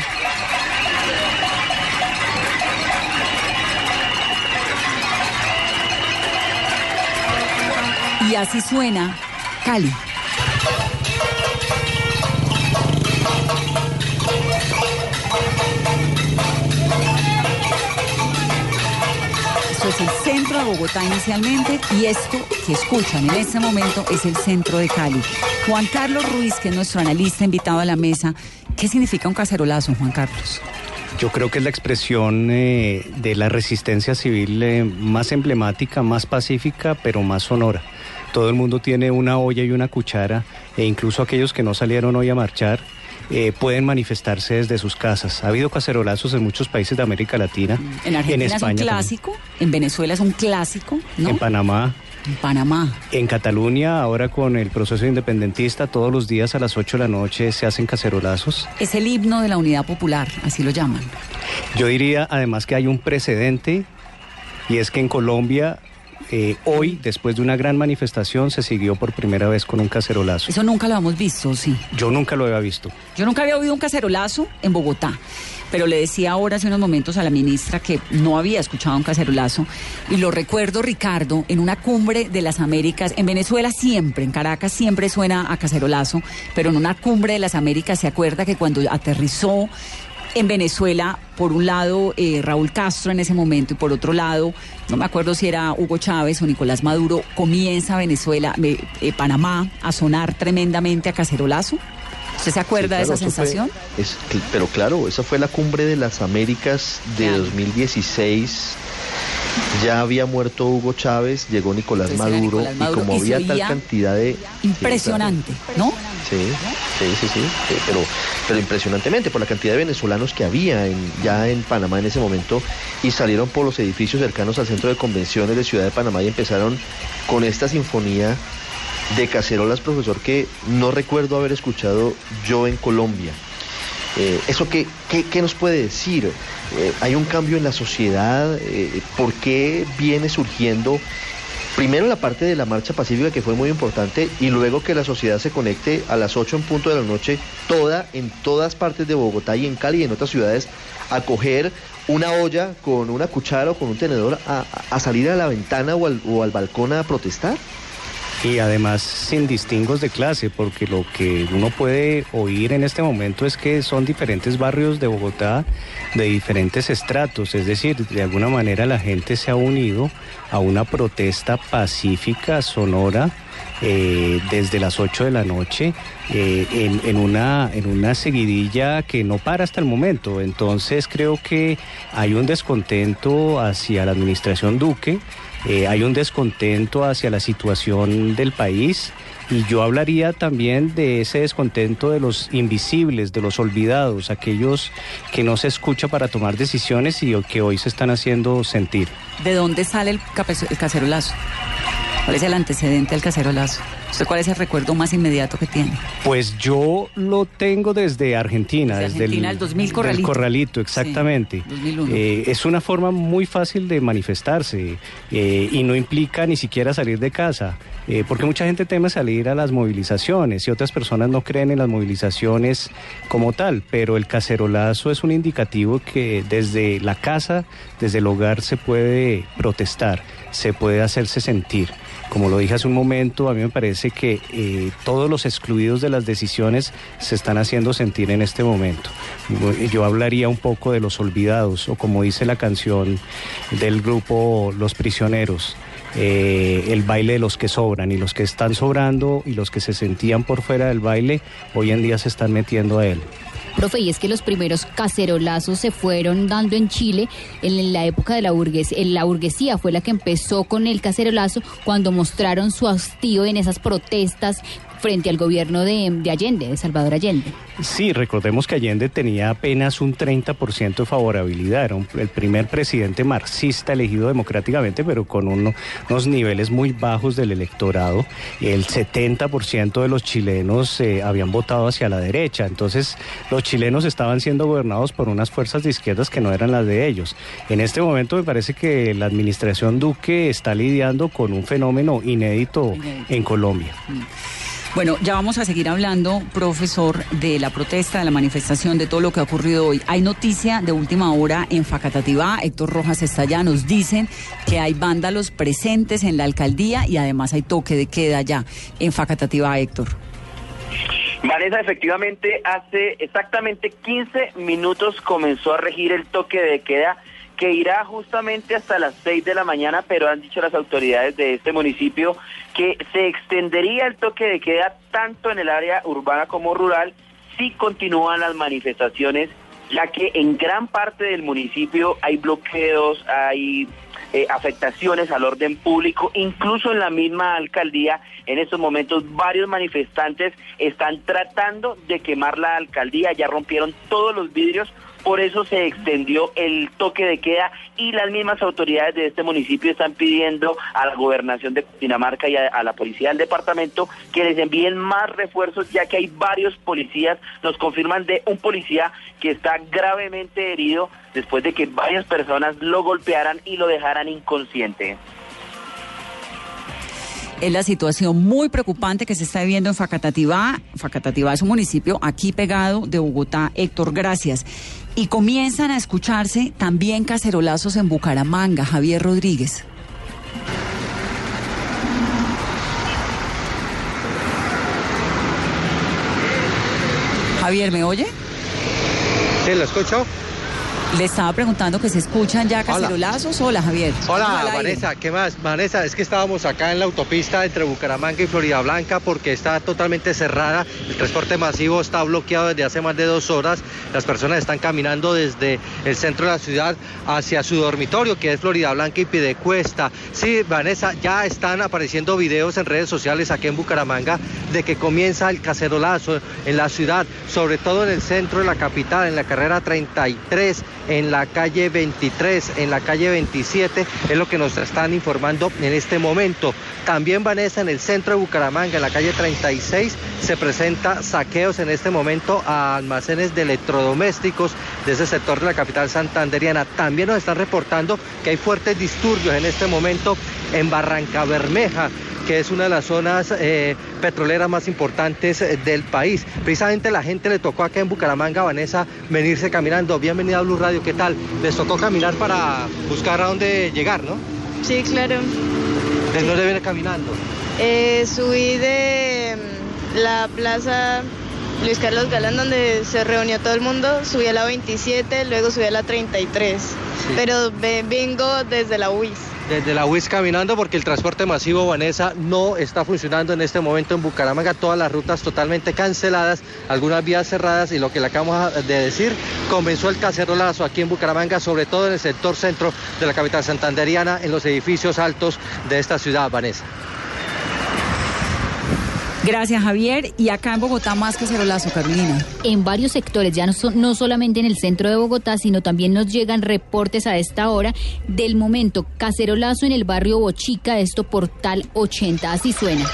Y así suena Cali. El centro de Bogotá inicialmente y esto que escuchan en este momento es el centro de Cali. Juan Carlos Ruiz, que es nuestro analista invitado a la mesa, ¿qué significa un cacerolazo, Juan Carlos? Yo creo que es la expresión eh, de la resistencia civil eh, más emblemática, más pacífica, pero más sonora. Todo el mundo tiene una olla y una cuchara, e incluso aquellos que no salieron hoy a marchar eh, pueden manifestarse desde sus casas. Ha habido cacerolazos en muchos países de América Latina, En Argentina es un también, clásico, en Venezuela es un clásico, ¿no? en Panamá. En Panamá. En Cataluña, ahora con el proceso independentista, todos los días a las 8 de la noche se hacen cacerolazos. Es el himno de la unidad popular, así lo llaman. Yo diría además que hay un precedente y es que en Colombia eh, hoy, después de una gran manifestación, se siguió por primera vez con un cacerolazo. Eso nunca lo hemos visto, sí. Yo nunca lo había visto. Yo nunca había oído un cacerolazo en Bogotá, pero le decía ahora hace unos momentos a la ministra que no había escuchado un cacerolazo y lo recuerdo, Ricardo, en una cumbre de las Américas, en Venezuela siempre, en Caracas siempre suena a cacerolazo, pero en una cumbre de las Américas se acuerda que cuando aterrizó en Venezuela, por un lado eh, Raúl Castro en ese momento y por otro lado, no me acuerdo si era Hugo Chávez o Nicolás Maduro, comienza Venezuela, eh, eh, Panamá a sonar tremendamente a cacerolazo. ¿Usted se acuerda Sí, de esa fue- sensación? es pero claro, esa fue la cumbre de las Américas de Claro. 2016. Ya había muerto Hugo Chávez, llegó Nicolás Maduro, Nicolás Maduro y como había tal cantidad de... Impresionante, ¿no? Sí, sí, sí, sí, sí, pero, pero impresionantemente por la cantidad de venezolanos que había en, ya en Panamá en ese momento y salieron por los edificios cercanos al centro de convenciones de Ciudad de Panamá y empezaron con esta sinfonía de cacerolas, profesor, que no recuerdo haber escuchado yo en Colombia. Eh, ¿Eso qué, qué, qué nos puede decir? Eh, ¿Hay un cambio en la sociedad? Eh, ¿Por qué viene surgiendo primero la parte de la marcha pacífica que fue muy importante y luego que la sociedad se conecte a las 8 en punto de la noche, toda, en todas partes de Bogotá y en Cali y en otras ciudades, a coger una olla con una cuchara o con un tenedor a, a salir a la ventana o al, o al balcón a protestar? Y además sin distingos de clase, porque lo que uno puede oír en este momento es que son diferentes barrios de Bogotá de diferentes estratos, es decir, de alguna manera la gente se ha unido a una protesta pacífica, sonora, eh, desde las 8 de la noche eh, en, en, una, en una seguidilla que no para hasta el momento. Entonces creo que hay un descontento hacia la administración Duque eh, hay un descontento hacia la situación del país y yo hablaría también de ese descontento de los invisibles, de los olvidados, aquellos que no se escucha para tomar decisiones y que hoy se están haciendo sentir. ¿De dónde sale el, el cacerolazo? ¿Cuál es el antecedente del cacerolazo? ¿Usted cuál es el recuerdo más inmediato que tiene? Pues yo lo tengo desde Argentina, desde, Argentina, el, 2000 Corralito. Del corralito, exactamente. Sí, 2001. Eh, es una forma muy fácil de manifestarse eh, y no implica ni siquiera salir de casa. Eh, porque mucha gente teme salir a las movilizaciones y otras personas no creen en las movilizaciones como tal, pero el cacerolazo es un indicativo que desde la casa, desde el hogar se puede protestar, se puede hacerse sentir. Como lo dije hace un momento, a mí me parece que eh, todos los excluidos de las decisiones se están haciendo sentir en este momento. Yo hablaría un poco de los olvidados, o como dice la canción del grupo Los Prisioneros. Eh, el baile de los que sobran y los que están sobrando y los que se sentían por fuera del baile hoy en día se están metiendo a él. Profe, y es que los primeros cacerolazos se fueron dando en Chile en la época de la burguesía. La burguesía fue la que empezó con el cacerolazo cuando mostraron su hastío en esas protestas frente al gobierno de, de, Allende, de Salvador Allende. Sí, recordemos que Allende tenía apenas un 30% de favorabilidad, era un, el primer presidente marxista elegido democráticamente, pero con uno, unos niveles muy bajos del electorado. El 70% de los chilenos eh, habían votado hacia la derecha, entonces los chilenos estaban siendo gobernados por unas fuerzas de izquierdas que no eran las de ellos. En este momento me parece que la administración Duque está lidiando con un fenómeno inédito, inédito. en Colombia. Mm. Bueno, ya vamos a seguir hablando, profesor, de la protesta, de la manifestación, de todo lo que ha ocurrido hoy. Hay noticia de última hora en Facatativá, Héctor Rojas está allá, nos dicen que hay vándalos presentes en la alcaldía y además hay toque de queda ya en Facatativá, Héctor. Vanessa, efectivamente, hace exactamente 15 minutos comenzó a regir el toque de queda que irá justamente hasta las 6 de la mañana, pero han dicho las autoridades de este municipio que se extendería el toque de queda tanto en el área urbana como rural si continúan las manifestaciones, ya que en gran parte del municipio hay bloqueos, hay eh, afectaciones al orden público, incluso en la misma alcaldía. En estos momentos varios manifestantes están tratando de quemar la alcaldía, ya rompieron todos los vidrios por eso se extendió el toque de queda y las mismas autoridades de este municipio están pidiendo a la gobernación de Dinamarca y a, a, la policía del departamento que les envíen más refuerzos ya que hay varios policías, nos confirman de un policía que está gravemente herido después de que varias personas lo golpearan y lo dejaran inconsciente es la situación muy preocupante que se está viviendo en Facatativá. Facatativá es un municipio aquí pegado de Bogotá. Héctor, gracias. Y comienzan a escucharse también cacerolazos en Bucaramanga. Javier Rodríguez. Javier, ¿me oye? Sí, lo escucho. Le estaba preguntando que se escuchan ya cacerolazos. Hola, Javier. Hola, Vanessa. ¿Qué más? Vanessa, es que estábamos acá en la autopista entre Bucaramanga y Florida Blanca porque está totalmente cerrada. El transporte masivo está bloqueado desde hace más de dos horas. Las personas están caminando desde el centro de la ciudad hacia su dormitorio, que es Florida Blanca y Pidecuesta. Sí, Vanessa, ya están apareciendo videos en redes sociales aquí en Bucaramanga de que comienza el cacerolazo en la ciudad, sobre todo en el centro de la capital, en la carrera 33 en la calle 23, en la calle 27, es lo que nos están informando en este momento. También Vanessa, en el centro de Bucaramanga, en la calle 36, se presenta saqueos en este momento a almacenes de electrodomésticos de ese sector de la capital santanderiana. También nos están reportando que hay fuertes disturbios en este momento en Barranca Bermeja que es una de las zonas eh, petroleras más importantes eh, del país. Precisamente la gente le tocó acá en Bucaramanga, Vanessa, venirse caminando. Bienvenida a Blue Radio, ¿qué tal? Les tocó caminar para buscar a dónde llegar, ¿no? Sí, claro. ¿De dónde viene caminando? Eh, subí de mm, la plaza Luis Carlos Galán, donde se reunió todo el mundo, subí a la 27, luego subí a la 33, pero ve- vengo desde la UIS. Desde la UIS caminando porque el transporte masivo Vanessa no está funcionando en este momento en Bucaramanga, todas las rutas totalmente canceladas, algunas vías cerradas y lo que le acabamos de decir, comenzó el cacerolazo aquí en Bucaramanga, sobre todo en el sector centro de la capital santanderiana, en los edificios altos de esta ciudad, Vanessa. Gracias, Javier. Y acá en Bogotá más que cerolazo, Carolina. En varios sectores, ya no, no solamente en el centro de Bogotá, sino también nos llegan reportes a esta hora del momento cacerolazo en el barrio Bochica, esto Portal 80, así suena.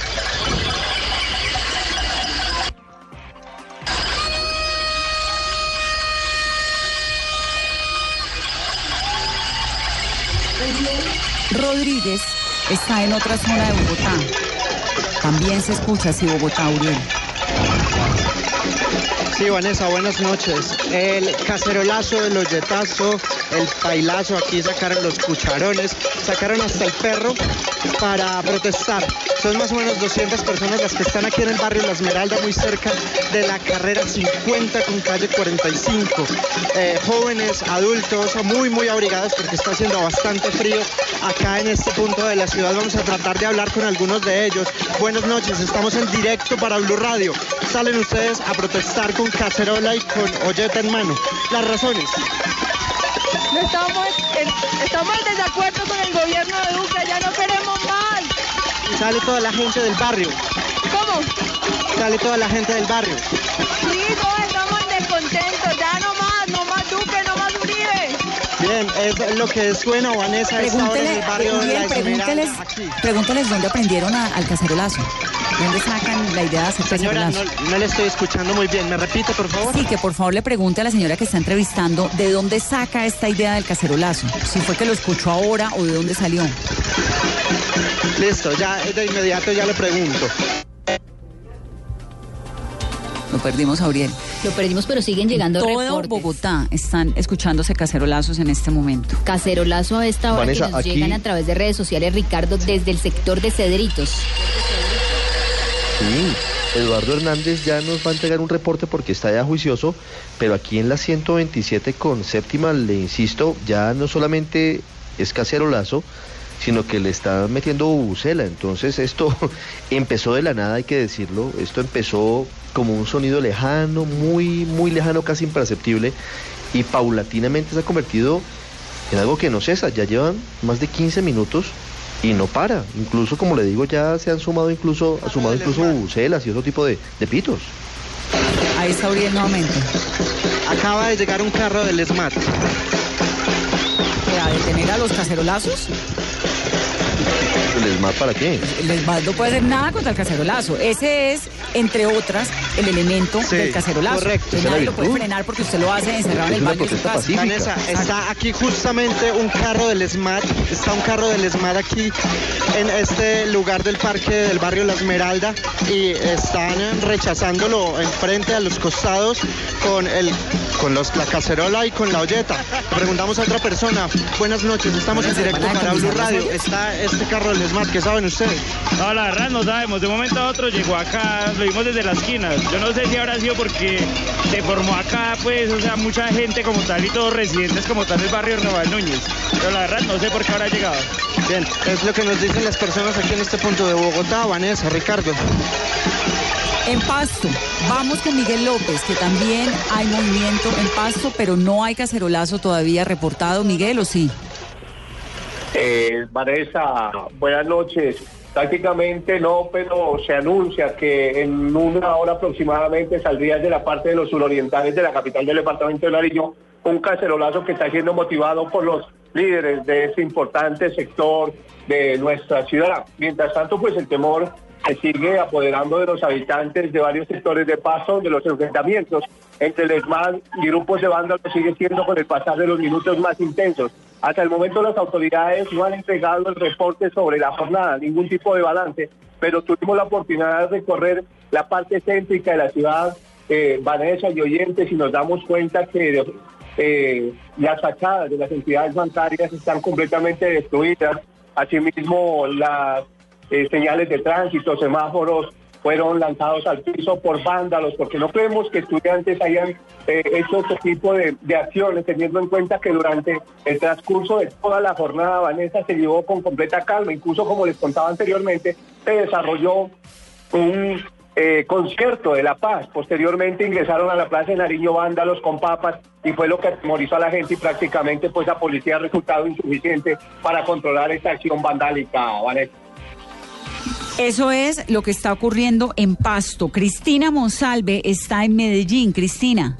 Rodríguez está en otra zona de Bogotá. También se escucha así Bogotá, Uriel. Sí, Vanessa, buenas noches. El cacerolazo, el hoyetazo, el bailazo, aquí sacaron los cucharones, sacaron hasta el perro para protestar. Son más o menos 200 personas las que están aquí en el barrio La Esmeralda, muy cerca de la carrera 50 con calle 45. Eh, jóvenes, adultos, muy, muy abrigados porque está haciendo bastante frío acá en este punto de la ciudad. Vamos a tratar de hablar con algunos de ellos. Buenas noches, estamos en directo para Blue Radio. Salen ustedes a protestar con cacerola y con olleta en mano. Las razones. No estamos, en- estamos en desacuerdo con el gobierno de Duque, ya no queremos más. Y sale toda la gente del barrio. ¿Cómo? Sale toda la gente del barrio. Bien, es lo que suena Vanessa a esta hora en el barrio de Uriel, La pregúnteles, pregúnteles dónde aprendieron a- al cacerolazo. ¿Dónde sacan la idea de hacer Señora, cacerolazo? no, no le estoy escuchando muy bien. ¿Me repite, por favor? Sí, que por favor le pregunte a la señora que está entrevistando de dónde saca esta idea del cacerolazo. Si fue que lo escuchó ahora o de dónde salió. Listo, ya de inmediato ya le pregunto. Lo perdimos a Uriel. Lo perdimos, pero siguen llegando Todo reportes. Bogotá están escuchándose cacerolazos en este momento. Cacerolazo a esta hora Vanessa, que nos aquí- llegan a través de redes sociales, Ricardo, desde el sector de Cedritos. Sí, Eduardo Hernández ya nos va a entregar un reporte porque está ya juicioso, pero aquí en la 127 con séptima, le insisto, ya no solamente es cacerolazo, sino que le está metiendo bubucela. Entonces esto empezó de la nada, hay que decirlo. Esto empezó como un sonido lejano, muy, muy lejano, casi imperceptible, y paulatinamente se ha convertido en algo que no cesa. Ya llevan más de 15 minutos y no para. Incluso, como le digo, ya se han sumado incluso, ha sumado incluso bubucelas y otro tipo de, de pitos. Ahí está Uriel nuevamente. Acaba de llegar un carro del SMAT. ¿A detener a los cacerolazos? ¿El ESMAD para qué? El ESMAD no puede hacer nada contra el cacerolazo. Ese es, entre otras, el elemento Sí, del cacerolazo. correcto. Que nadie lo puede frenar porque usted lo hace encerrado en el baño de su protesta casa. pacífica. Vanessa, está aquí justamente un carro del SMAT, está un carro del SMAT aquí en este lugar del parque del barrio La Esmeralda y están rechazándolo enfrente a los costados con el con los, la cacerola y con la olleta. Preguntamos a otra persona. Buenas noches, estamos en directo para Blue Radio. Está este carro del SMAT, ¿qué saben ustedes? No, la verdad no sabemos. De un momento a otro llegó acá, lo vimos desde la esquina. Yo no sé si habrá sido porque se formó acá, pues, o sea, mucha gente como tal y todos residentes como tal del barrio Nueva Núñez. Pero la verdad no sé por qué habrá llegado. Bien, es lo que nos dicen las personas aquí en este punto de Bogotá, Vanessa, Ricardo. En Pasto, vamos con Miguel López, que también hay movimiento en Pasto, pero no hay cacerolazo todavía reportado. Miguel, ¿o sí? Eh, Vanessa, buenas noches. Prácticamente no, pero se anuncia que en una hora aproximadamente saldría de la parte de los surorientales de la capital del departamento de Nariño un cacerolazo que está siendo motivado por los líderes de ese importante sector de nuestra ciudad. Mientras tanto, pues el temor se sigue apoderando de los habitantes de varios sectores de paso, de los enfrentamientos entre el ESMAD y grupos de banda sigue siendo con el pasar de los minutos más intensos. Hasta el momento las autoridades no han entregado el reporte sobre la jornada, ningún tipo de balance, pero tuvimos la oportunidad de recorrer la parte céntrica de la ciudad, eh, Vanessa y oyentes, y nos damos cuenta que eh, las fachadas de las entidades bancarias están completamente destruidas, asimismo las eh, señales de tránsito, semáforos fueron lanzados al piso por vándalos, porque no creemos que estudiantes hayan eh, hecho este tipo de, acciones, teniendo en cuenta que durante el transcurso de toda la jornada Vanessa se llevó con completa calma, incluso como les contaba anteriormente, se desarrolló un eh, concierto de La Paz. Posteriormente ingresaron a la Plaza de Nariño vándalos con papas y fue lo que atemorizó a la gente y prácticamente pues la policía ha resultado insuficiente para controlar esta acción vandálica, Vanessa. Eso es lo que está ocurriendo en Pasto. Cristina Monsalve está en Medellín. Cristina.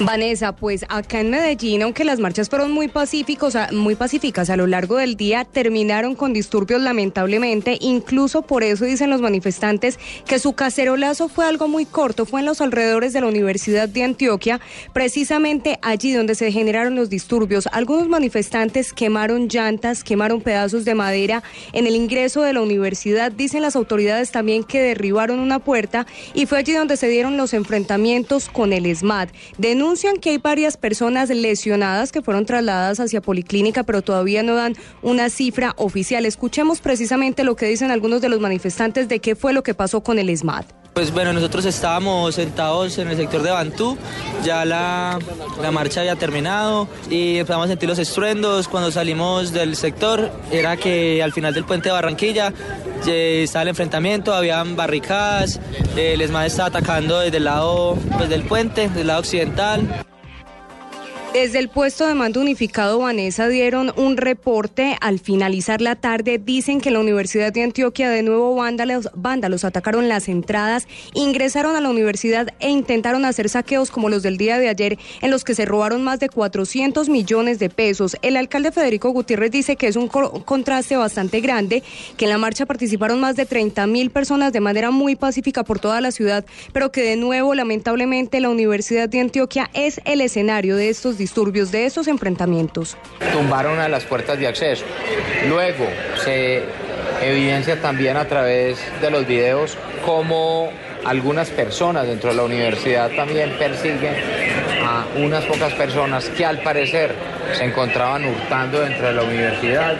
Vanessa, pues acá en Medellín, aunque las marchas fueron muy pacíficos, muy pacíficas a lo largo del día, terminaron con disturbios lamentablemente. Incluso por eso dicen los manifestantes que su cacerolazo fue algo muy corto, fue en los alrededores de la Universidad de Antioquia, precisamente allí donde se generaron los disturbios. Algunos manifestantes quemaron llantas, quemaron pedazos de madera en el ingreso de la universidad. Dicen las autoridades también que derribaron una puerta y fue allí donde se dieron los enfrentamientos con el SMAT. Denuncian que hay varias personas lesionadas que fueron trasladadas hacia Policlínica, pero todavía no dan una cifra oficial. Escuchemos precisamente lo que dicen algunos de los manifestantes de qué fue lo que pasó con el SMAT. Pues bueno, nosotros estábamos sentados en el sector de Bantú, ya la, la, marcha había terminado y empezamos a sentir los estruendos. Cuando salimos del sector era que al final del puente de Barranquilla eh, estaba el enfrentamiento, habían barricadas, eh, el ESMAD estaba atacando desde el lado pues, del puente, del lado occidental. Desde el puesto de mando unificado, Vanessa, dieron un reporte al finalizar la tarde. Dicen que en la Universidad de Antioquia de nuevo vándalos, atacaron las entradas, ingresaron a la universidad e intentaron hacer saqueos como los del día de ayer, en los que se robaron más de 400 millones de pesos. El alcalde Federico Gutiérrez dice que es un contraste bastante grande, que en la marcha participaron más de 30 mil personas de manera muy pacífica por toda la ciudad, pero que de nuevo, lamentablemente, la Universidad de Antioquia es el escenario de estos disturbios, de esos enfrentamientos. Tumbaron a las puertas de acceso. Luego se evidencia también a través de los videos cómo algunas personas dentro de la universidad también persiguen a unas pocas personas que al parecer se encontraban hurtando dentro de la universidad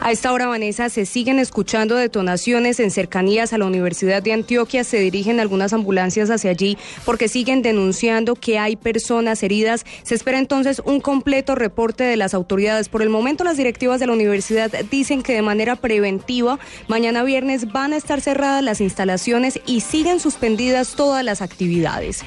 a esta hora, Vanessa, se siguen escuchando detonaciones en cercanías a la Universidad de Antioquia. Se dirigen algunas ambulancias hacia allí porque siguen denunciando que hay personas heridas. Se espera entonces un completo reporte de las autoridades. Por el momento, las directivas de la universidad dicen que de manera preventiva, mañana viernes van a estar cerradas las instalaciones y siguen suspendidas todas las actividades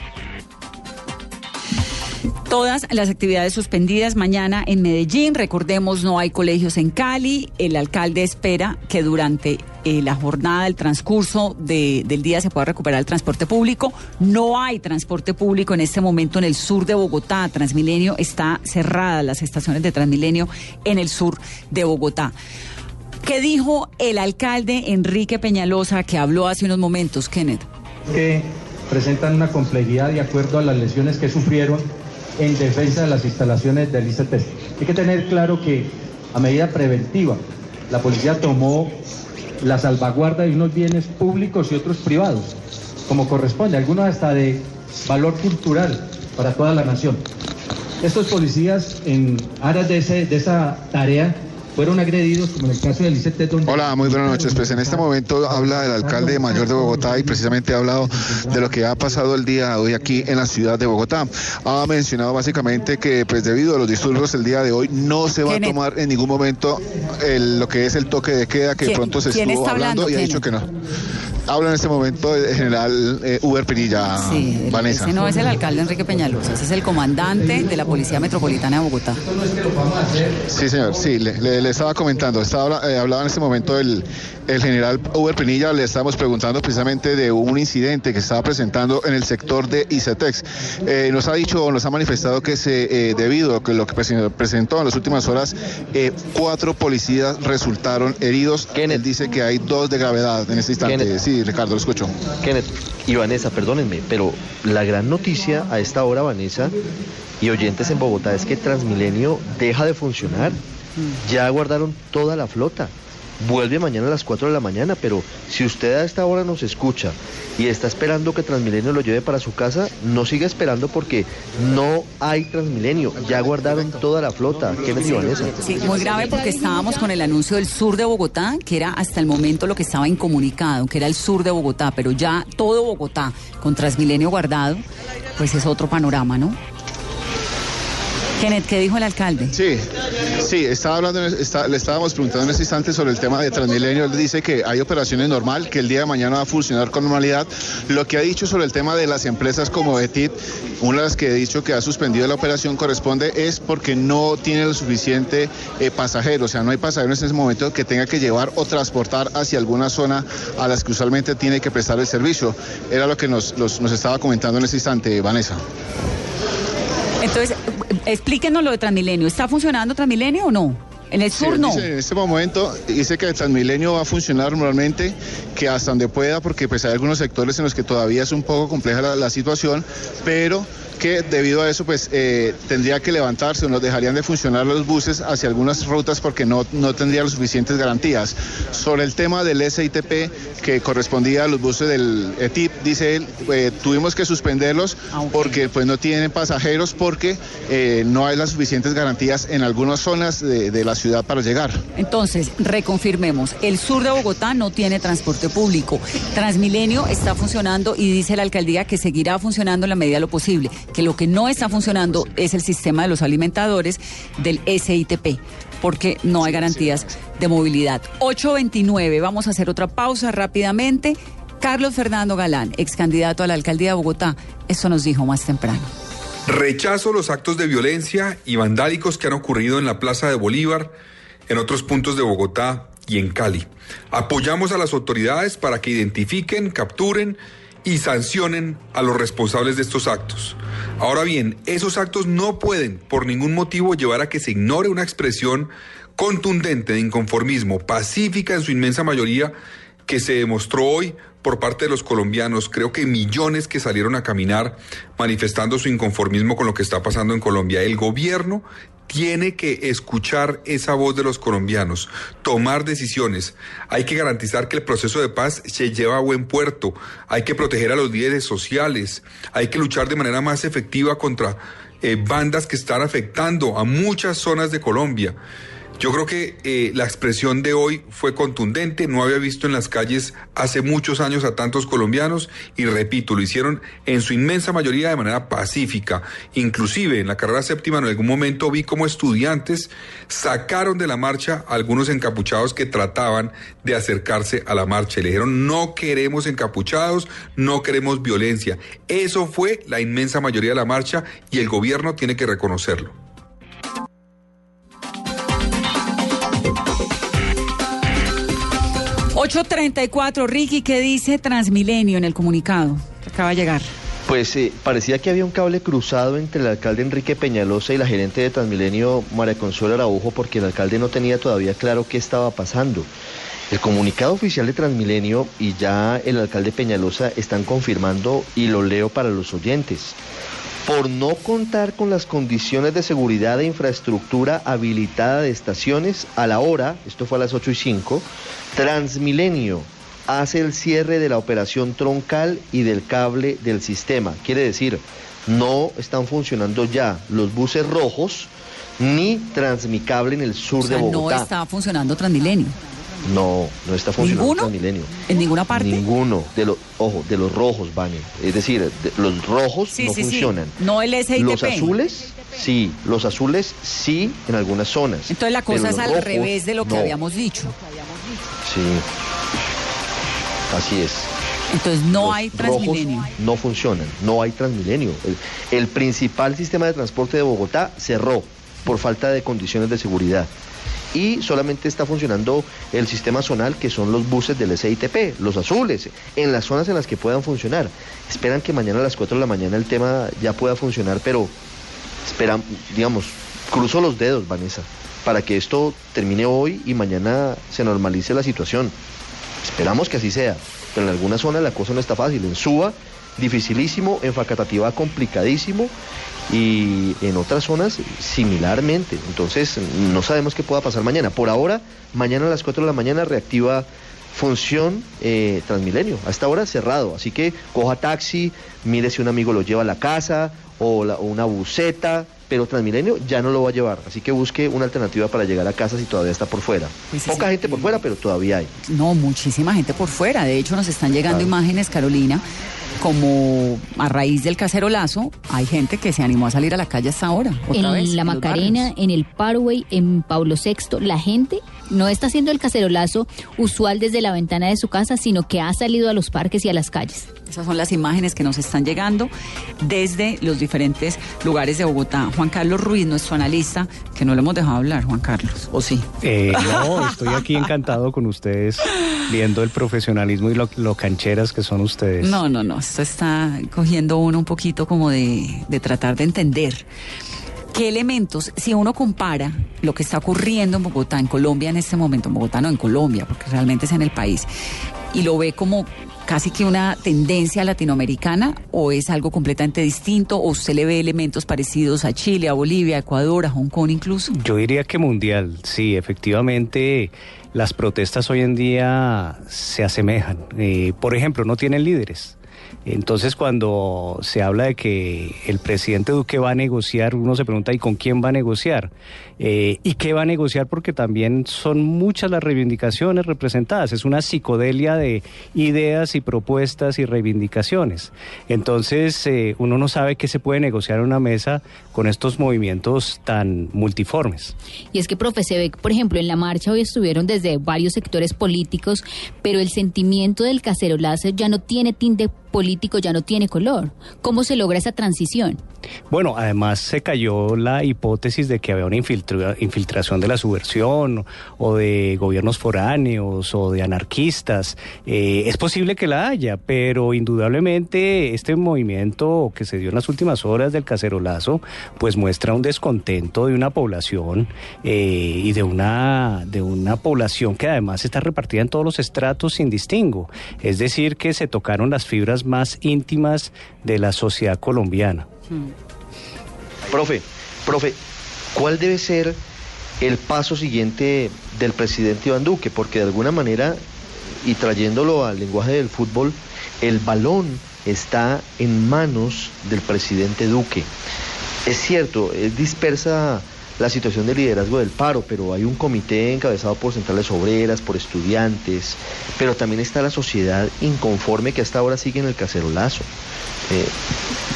todas las actividades suspendidas mañana en Medellín. Recordemos, no hay colegios en Cali. El alcalde espera que durante eh, la jornada, el transcurso del día se pueda recuperar el transporte público. No hay transporte público en este momento en el sur de Bogotá. Transmilenio está cerrada, las estaciones de Transmilenio en el sur de Bogotá. ¿Qué dijo el alcalde Enrique Peñalosa que habló hace unos momentos, Kenneth? Que presentan una complejidad de acuerdo a las lesiones que sufrieron en defensa de las instalaciones del ICT. Hay que tener claro que a medida preventiva la policía tomó la salvaguarda de unos bienes públicos y otros privados, como corresponde, algunos hasta de valor cultural para toda la nación. Estos policías en aras de, de esa tarea fueron agredidos, como en el caso del ICT. Hola, muy buenas noches. Pues en este momento habla el alcalde mayor de Bogotá y precisamente ha hablado de lo que ha pasado el día de hoy aquí en la ciudad de Bogotá. Ha mencionado básicamente que pues debido a los disturbios el día de hoy no se va a tomar en ningún momento el, lo que es el toque de queda que pronto se estuvo hablando, y ha dicho que no. Habla en este momento el general eh, Uber Pinilla, Sí, el- Vanessa. ese no es el alcalde Enrique Peñalosa, ese es el comandante de la Policía Metropolitana de Bogotá. Sí, señor, sí, le, le- le estaba comentando, estaba eh, hablaba en este momento el, el general Uber Pinilla, le estábamos preguntando precisamente de un incidente que estaba presentando en el sector de ICETEX. Eh, nos ha dicho, nos ha manifestado que se, eh, debido a que lo que presen- presentó en las últimas horas, eh, cuatro policías resultaron heridos. Él dice que hay dos de gravedad en este instante. Kenneth. Sí, Ricardo, lo escucho. Kenneth y Vanessa, perdónenme, pero la gran noticia a esta hora, Vanessa, y oyentes en Bogotá, es que Transmilenio deja de funcionar. Ya guardaron toda la flota. Vuelve mañana a las 4 de la mañana, pero si usted a esta hora nos escucha y está esperando que Transmilenio lo lleve para su casa, no siga esperando porque no hay Transmilenio. Ya guardaron toda la flota. Kenneth y Vanessa. Sí, muy grave porque estábamos con el anuncio del sur de Bogotá, que era hasta el momento lo que estaba incomunicado, que era el sur de Bogotá, pero ya todo Bogotá con Transmilenio guardado, pues es otro panorama, ¿no? Kenneth, ¿qué dijo el alcalde? Sí, sí, estaba hablando, está- le estábamos preguntando en este instante sobre el tema de Transmilenio. Él dice que hay operaciones normal, que el día de mañana va a funcionar con normalidad. Lo que ha dicho sobre el tema de las empresas como Etit, una de las que ha dicho que ha suspendido la operación corresponde es porque no tiene lo suficiente eh, pasajeros, o sea, no hay pasajeros en ese momento que tenga que llevar o transportar hacia alguna zona a las que usualmente tiene que prestar el servicio. Era lo que nos, los- nos estaba comentando en este instante, Vanessa. Entonces, explíquenos lo de Transmilenio. ¿Está funcionando Transmilenio o no? En el sur no. dice, en este momento dice que el Transmilenio va a funcionar normalmente, que hasta donde pueda, porque pues hay algunos sectores en los que todavía es un poco compleja la, la situación, pero que debido a eso pues eh, tendría que levantarse o nos dejarían de funcionar los buses hacia algunas rutas porque no, no tendría las suficientes garantías. Sobre el tema del SITP que correspondía a los buses del ETIP, dice él, eh, tuvimos que suspenderlos porque pues no tienen pasajeros porque eh, no hay las suficientes garantías en algunas zonas de, de la ciudad para llegar. Entonces, reconfirmemos, el sur de Bogotá no tiene transporte público. Transmilenio está funcionando y dice la alcaldía que seguirá funcionando en la medida de lo posible, que lo que no está funcionando es el sistema de los alimentadores del SITP porque no hay garantías de movilidad. 829, vamos a hacer otra pausa rápidamente. Carlos Fernando Galán, ex candidato a la alcaldía de Bogotá, esto nos dijo más temprano. Rechazo los actos de violencia y vandálicos que han ocurrido en la Plaza de Bolívar, en otros puntos de Bogotá y en Cali. Apoyamos a las autoridades para que identifiquen, capturen y sancionen a los responsables de estos actos. Ahora bien, esos actos no pueden por ningún motivo llevar a que se ignore una expresión contundente de inconformismo, pacífica en su inmensa mayoría, que se demostró hoy por parte de los colombianos, creo que millones que salieron a caminar manifestando su inconformismo con lo que está pasando en Colombia. El gobierno tiene que escuchar esa voz de los colombianos, tomar decisiones. Hay que garantizar que el proceso de paz se lleva a buen puerto. Hay que proteger a los líderes sociales. Hay que luchar de manera más efectiva contra eh, bandas que están afectando a muchas zonas de Colombia. Yo creo que eh, la expresión de hoy fue contundente, no había visto en las calles hace muchos años a tantos colombianos y repito, lo hicieron en su inmensa mayoría de manera pacífica. Inclusive en la carrera séptima en algún momento vi como estudiantes sacaron de la marcha a algunos encapuchados que trataban de acercarse a la marcha y le dijeron no queremos encapuchados, no queremos violencia. Eso fue la inmensa mayoría de la marcha y el gobierno tiene que reconocerlo. 834, Ricky, ¿qué dice Transmilenio en el comunicado? Acaba de llegar. Pues eh, parecía que había un cable cruzado entre el alcalde Enrique Peñalosa y la gerente de Transmilenio, María Consuelo Araujo, porque el alcalde no tenía todavía claro qué estaba pasando. El comunicado oficial de Transmilenio y ya el alcalde Peñalosa están confirmando, y lo leo para los oyentes, por no contar con las condiciones de seguridad e infraestructura habilitada de estaciones, a la hora, esto fue a las 8 y 5, Transmilenio hace el cierre de la operación troncal y del cable del sistema. Quiere decir, no están funcionando ya los buses rojos ni Transmicable en el sur O sea, de no Bogotá. está funcionando Transmilenio. No, no está funcionando ¿Ninguno? Transmilenio. ¿En ninguna parte? Ninguno de los, ojo, de los rojos, Vane. Es decir, de- los rojos Sí, no sí, sí. funcionan. No el SITP. Los azules, sí. Los azules, sí, en algunas zonas. Entonces la cosa Pero es al rojos, revés de lo que no. habíamos dicho. Sí. Así es. Entonces no Los hay Transmilenio. No funcionan, no hay Transmilenio. El, el principal sistema de transporte de Bogotá cerró por falta de condiciones de seguridad. Y solamente está funcionando el sistema zonal, que son los buses del SITP, los azules, en las zonas en las que puedan funcionar. Esperan que mañana a las 4 de la mañana el tema ya pueda funcionar, pero esperan, digamos, cruzo los dedos, Vanessa, para que esto termine hoy y mañana se normalice la situación. Esperamos que así sea, pero en algunas zonas la cosa no está fácil. En Suba, dificilísimo, en Facatativá, complicadísimo, y en otras zonas similarmente. Entonces, no sabemos qué pueda pasar mañana. Por ahora, mañana a las 4 de la mañana reactiva función eh, Transmilenio. A esta hora cerrado, así que coja taxi, mire si un amigo lo lleva a la casa o, la- o una buseta, pero Transmilenio ya no lo va a llevar, así que busque una alternativa para llegar a casa si todavía está por fuera. Pues Poca sí. gente por fuera, pero todavía hay. No, muchísima gente por fuera. De hecho, nos están llegando imágenes, Carolina, como a raíz del cacerolazo, hay gente que se animó a salir a la calle hasta ahora. Otra en vez, la Macarena, en el Parway, en Pablo VI, la gente no está haciendo el cacerolazo usual desde la ventana de su casa, sino que ha salido a los parques y a las calles. Esas son las imágenes que nos están llegando desde los diferentes lugares de Bogotá. Juan Carlos Ruiz, nuestro analista, que no le hemos dejado hablar, Juan Carlos, ¿o sí? Eh, no, estoy aquí encantado con ustedes, viendo el profesionalismo y lo, lo cancheras que son ustedes. No, no, no, esto está cogiendo uno un poquito como de, de tratar de entender. ¿Qué elementos, si uno compara lo que está ocurriendo en Bogotá, en Colombia en este momento, en Bogotá no, en Colombia, porque realmente es en el país, y lo ve como casi que una tendencia latinoamericana o es algo completamente distinto o usted le ve elementos parecidos a Chile, a Bolivia, a Ecuador, a Hong Kong incluso? Yo diría que mundial, sí, efectivamente las protestas hoy en día se asemejan. Eh, por ejemplo, no tienen líderes. Entonces, cuando se habla de que el presidente Duque va a negociar, uno se pregunta, ¿y con quién va a negociar? Eh, ¿Y qué va a negociar? Porque también son muchas las reivindicaciones representadas. Es una psicodelia de ideas y propuestas y reivindicaciones. Entonces, eh, uno no sabe qué se puede negociar en una mesa con estos movimientos tan multiformes. Y es que, profe, se ve, por ejemplo, en la marcha hoy estuvieron desde varios sectores políticos, pero el sentimiento del cacerolazo ya no tiene tinte político, ya no tiene color. ¿Cómo se logra esa transición? Bueno, además se cayó la hipótesis de que había una infiltra- infiltración de la subversión o de gobiernos foráneos o de anarquistas. Eh, es posible que la haya, pero indudablemente este movimiento que se dio en las últimas horas del cacerolazo, pues muestra un descontento de una población eh, y de una, de una población que además está repartida en todos los estratos sin distingo. Es decir, que se tocaron las fibras más íntimas de la sociedad colombiana. Profe, profe, ¿cuál debe ser el paso siguiente del presidente Iván Duque? Porque de alguna manera, y trayéndolo al lenguaje del fútbol, el balón está en manos del presidente Duque. Es cierto, es dispersa la situación de liderazgo del paro, pero hay un comité encabezado por centrales obreras, por estudiantes, pero también está la sociedad inconforme que hasta ahora sigue en el cacerolazo. Eh,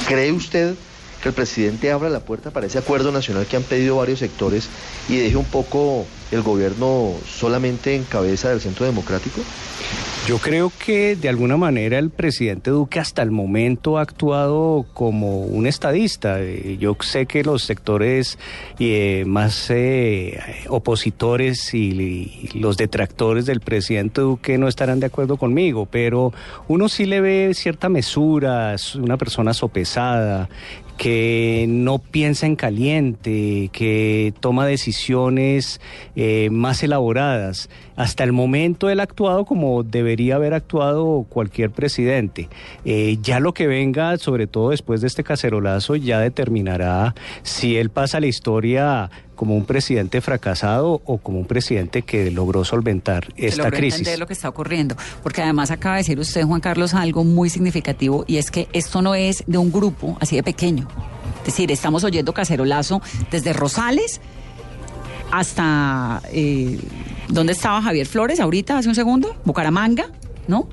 ¿Cree usted que el presidente abra la puerta para ese acuerdo nacional que han pedido varios sectores y deje un poco el gobierno solamente en cabeza del centro democrático? Yo creo que de alguna manera el presidente Duque hasta el momento ha actuado como un estadista. Eh, Yo sé que los sectores eh, más eh, opositores y, y los detractores del presidente Duque no estarán de acuerdo conmigo, pero uno sí le ve cierta mesura, es una persona sopesada, que no piensa en caliente, que toma decisiones eh, más elaboradas. Hasta el momento él ha actuado como debería haber actuado cualquier presidente. Eh, ya lo que venga, sobre todo después de este cacerolazo, ya determinará si él pasa a la historia como un presidente fracasado o como un presidente que logró solventar esta logró crisis. entender lo que está ocurriendo. Porque además acaba de decir usted, Juan Carlos, algo muy significativo y es que esto no es de un grupo así de pequeño. Es decir, estamos oyendo cacerolazo desde Rosales hasta... Eh, ¿Dónde estaba Javier Flores ahorita, hace un segundo? Bucaramanga, ¿no?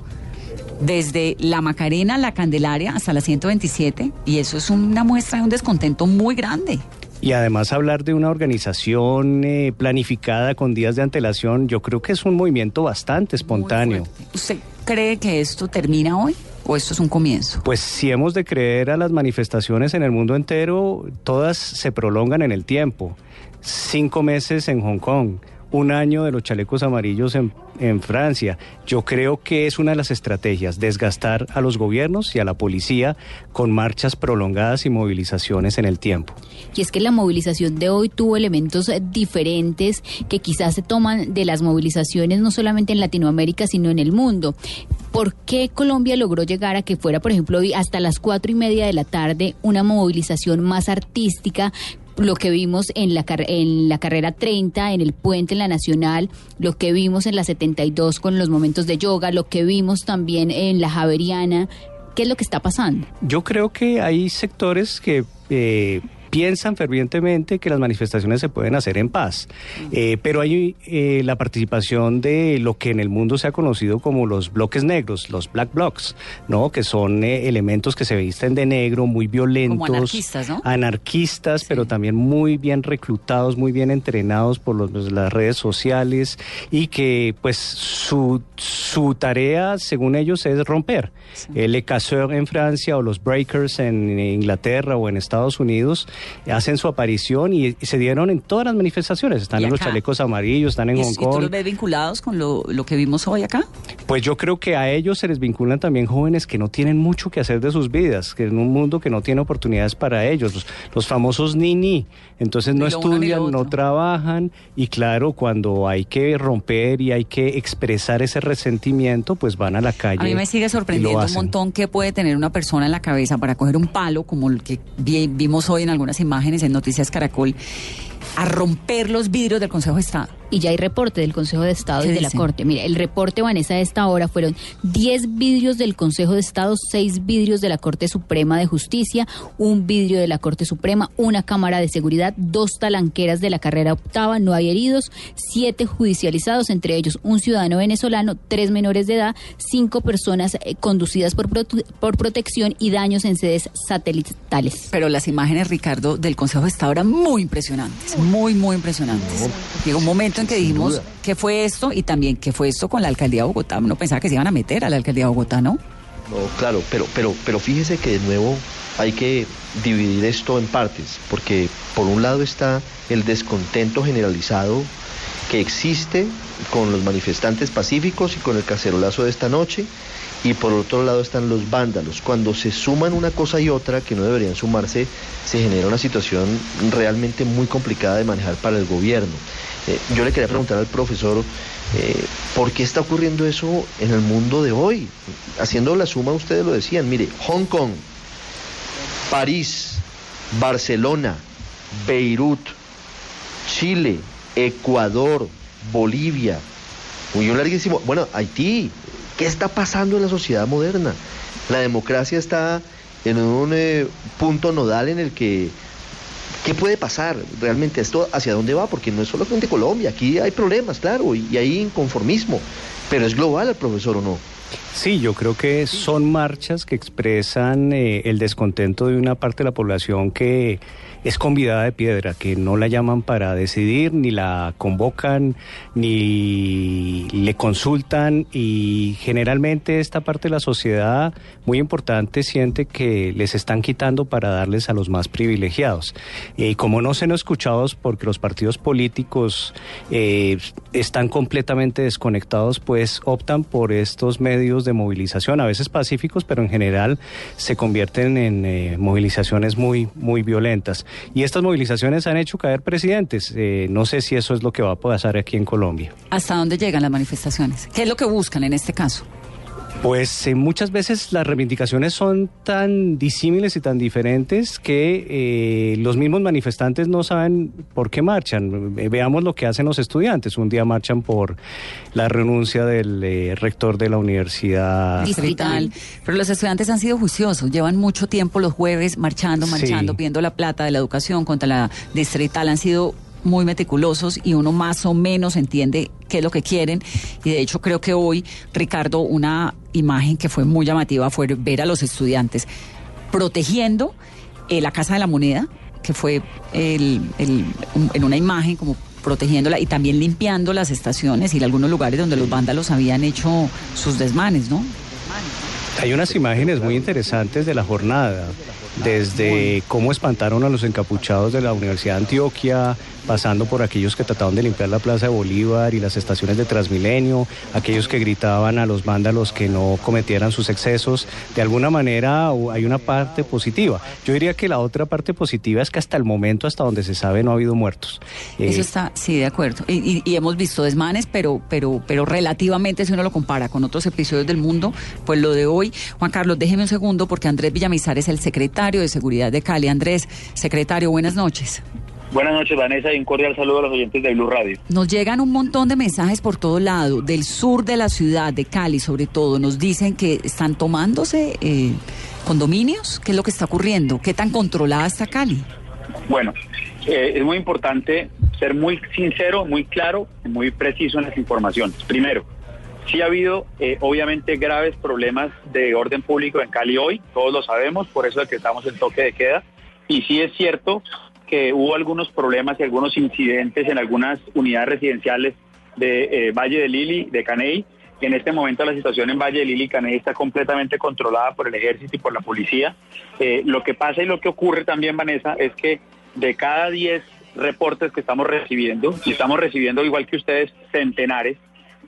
Desde la Macarena, la Candelaria, hasta la 127. Y eso es una muestra de un descontento muy grande. Y además hablar de una organización eh, planificada con días de antelación, yo creo que es un movimiento bastante espontáneo. ¿Usted cree que esto termina hoy? ¿O esto es un comienzo? Pues si hemos de creer a las manifestaciones en el mundo entero, todas se prolongan en el tiempo. Cinco meses en Hong Kong, un año de los chalecos amarillos en, Francia. Yo creo que es una de las estrategias, desgastar a los gobiernos y a la policía con marchas prolongadas y movilizaciones en el tiempo. Y es que la movilización de hoy tuvo elementos eh, diferentes que quizás se toman de las movilizaciones no solamente en Latinoamérica, sino en el mundo. ¿Por qué Colombia logró llegar a que fuera, por ejemplo, hoy hasta las cuatro y media de la tarde una movilización más artística, lo que vimos en la, en la carrera 30, en el puente, en la Nacional, lo que vimos en la 72 con los momentos de yoga, lo que vimos también en la Javeriana. ¿Qué es lo que está pasando? Yo creo que hay sectores que... Eh, piensan fervientemente que las manifestaciones se pueden hacer en paz. Eh, pero hay eh, la participación de lo que en el mundo se ha conocido como los bloques negros, los black blocs, ¿no? Que son eh, elementos que se visten de negro, muy violentos. Como anarquistas, ¿no? Anarquistas, sí. pero también muy bien reclutados, muy bien entrenados por los, las redes sociales y que pues su, su tarea, según ellos, es romper. Sí. El Casseur en Francia o los Breakers en Inglaterra o en Estados Unidos hacen su aparición y, y, se dieron en todas las manifestaciones. Están en los chalecos amarillos, están en ¿Y, Hong Kong. ¿Y tú los ves vinculados con lo, lo, que vimos hoy acá? Pues yo creo que a ellos se les vinculan también jóvenes que no tienen mucho que hacer de sus vidas, que en un mundo que no tiene oportunidades para ellos, los, los famosos ni-ni. Entonces no estudian, no trabajan y claro, cuando hay que romper y hay que expresar ese resentimiento, pues van a la calle. A mí me sigue sorprendiendo un montón que puede tener una persona en la cabeza para coger un palo, como el que vi, vimos hoy en algunas imágenes en Noticias Caracol, a romper los vidrios del Consejo de Estado. Y ya hay reporte del Consejo de Estado y de la Corte. Mire, el reporte, Vanessa, de esta hora fueron 10 vidrios del Consejo de Estado, 6 vidrios de la Corte Suprema de Justicia, un vidrio de la Corte Suprema, una cámara de seguridad, dos talanqueras de la carrera octava, no hay heridos, 7 judicializados, entre ellos un ciudadano venezolano, 3 menores de edad, 5 personas eh, conducidas por, prote por protección y daños en sedes satelitales. Pero las imágenes, Ricardo, del Consejo de Estado eran muy impresionantes, muy, muy impresionantes. Llegó un momento en que dijimos qué fue esto y también qué fue esto con la alcaldía de Bogotá. Uno pensaba que se iban a meter a la alcaldía de Bogotá, ¿no? No, claro, pero, pero, pero fíjese que de nuevo hay que dividir esto en partes, porque por un lado está el descontento generalizado que existe con los manifestantes pacíficos y con el cacerolazo de esta noche, y por otro lado están los vándalos. Cuando se suman una cosa y otra que no deberían sumarse, se genera una situación realmente muy complicada de manejar para el gobierno. Eh, yo le quería preguntar al profesor, eh, ¿por qué está ocurriendo eso en el mundo de hoy? Haciendo la suma, ustedes lo decían, mire, Hong Kong, París, Barcelona, Beirut, Chile, Ecuador, Bolivia, muy larguísimo, bueno, Haití, ¿qué está pasando en la sociedad moderna? La democracia está en un eh, punto nodal en el que ¿Qué puede pasar realmente esto? ¿Hacia dónde va? Porque no es solamente Colombia, aquí hay problemas, claro, y, y hay inconformismo, pero es global el profesor o no. Sí, yo creo que son marchas que expresan eh, el descontento de una parte de la población que es convidada de piedra, que no la llaman para decidir, ni la convocan, ni le consultan y generalmente esta parte de la sociedad muy importante siente que les están quitando para darles a los más privilegiados. Y como no son escuchados porque los partidos políticos eh, están completamente desconectados, pues optan por estos medios de movilización, a veces pacíficos, pero en general se convierten en eh, movilizaciones muy, muy violentas. Y estas movilizaciones han hecho caer presidentes. Eh, no sé si eso es lo que va a pasar aquí en Colombia. ¿Hasta dónde llegan las manifestaciones? ¿Qué es lo que buscan en este caso? Pues eh, muchas veces las reivindicaciones son tan disímiles y tan diferentes que eh, los mismos manifestantes no saben por qué marchan. Eh, veamos lo que hacen los estudiantes. Un día marchan por la renuncia del eh, rector de la universidad distrital. Pero los estudiantes han sido juiciosos. Llevan mucho tiempo los jueves marchando, marchando, Sí. pidiendo la plata de la educación contra la distrital. Han sido muy meticulosos y uno más o menos entiende qué es lo que quieren. Y de hecho creo que hoy, Ricardo, una imagen que fue muy llamativa fue ver a los estudiantes protegiendo eh, la Casa de la Moneda, que fue el, el- un- en una imagen como protegiéndola y también limpiando las estaciones y algunos lugares donde los vándalos habían hecho sus desmanes, ¿no? Hay unas imágenes muy interesantes de la jornada, desde cómo espantaron a los encapuchados de la Universidad de Antioquia, pasando por aquellos que trataban de limpiar la Plaza de Bolívar y las estaciones de Transmilenio, aquellos que gritaban a los vándalos que no cometieran sus excesos. De alguna manera hay una parte positiva. Yo diría que la otra parte positiva es que hasta el momento, hasta donde se sabe, no ha habido muertos. Eh, Eso está, sí, de acuerdo. Y, y- y hemos visto desmanes, pero, pero, pero relativamente, si uno lo compara con otros episodios del mundo, pues lo de hoy. Juan Carlos, déjeme un segundo, porque Andrés Villamizar es el secretario de Seguridad de Cali. Andrés, secretario, buenas noches. Buenas noches, Vanessa, y un cordial saludo a los oyentes de Blue Radio. Nos llegan un montón de mensajes por todo lado, del sur de la ciudad, de Cali sobre todo. Nos dicen que están tomándose eh, condominios. ¿Qué es lo que está ocurriendo? ¿Qué tan controlada está Cali? Bueno, eh, es muy importante ser muy sincero, muy claro y muy preciso en las informaciones. Primero, sí ha habido eh, obviamente graves problemas de orden público en Cali hoy, todos lo sabemos, por eso decretamos el toque de queda. Y sí es cierto que hubo algunos problemas y algunos incidentes en algunas unidades residenciales de eh, Valle de Lili, de Caney. En este momento la situación en Valle de Lili y Caney está completamente controlada por el ejército y por la policía. Eh, lo que pasa y lo que ocurre también, Vanessa, es que de cada 10 reportes que estamos recibiendo, y estamos recibiendo igual que ustedes centenares,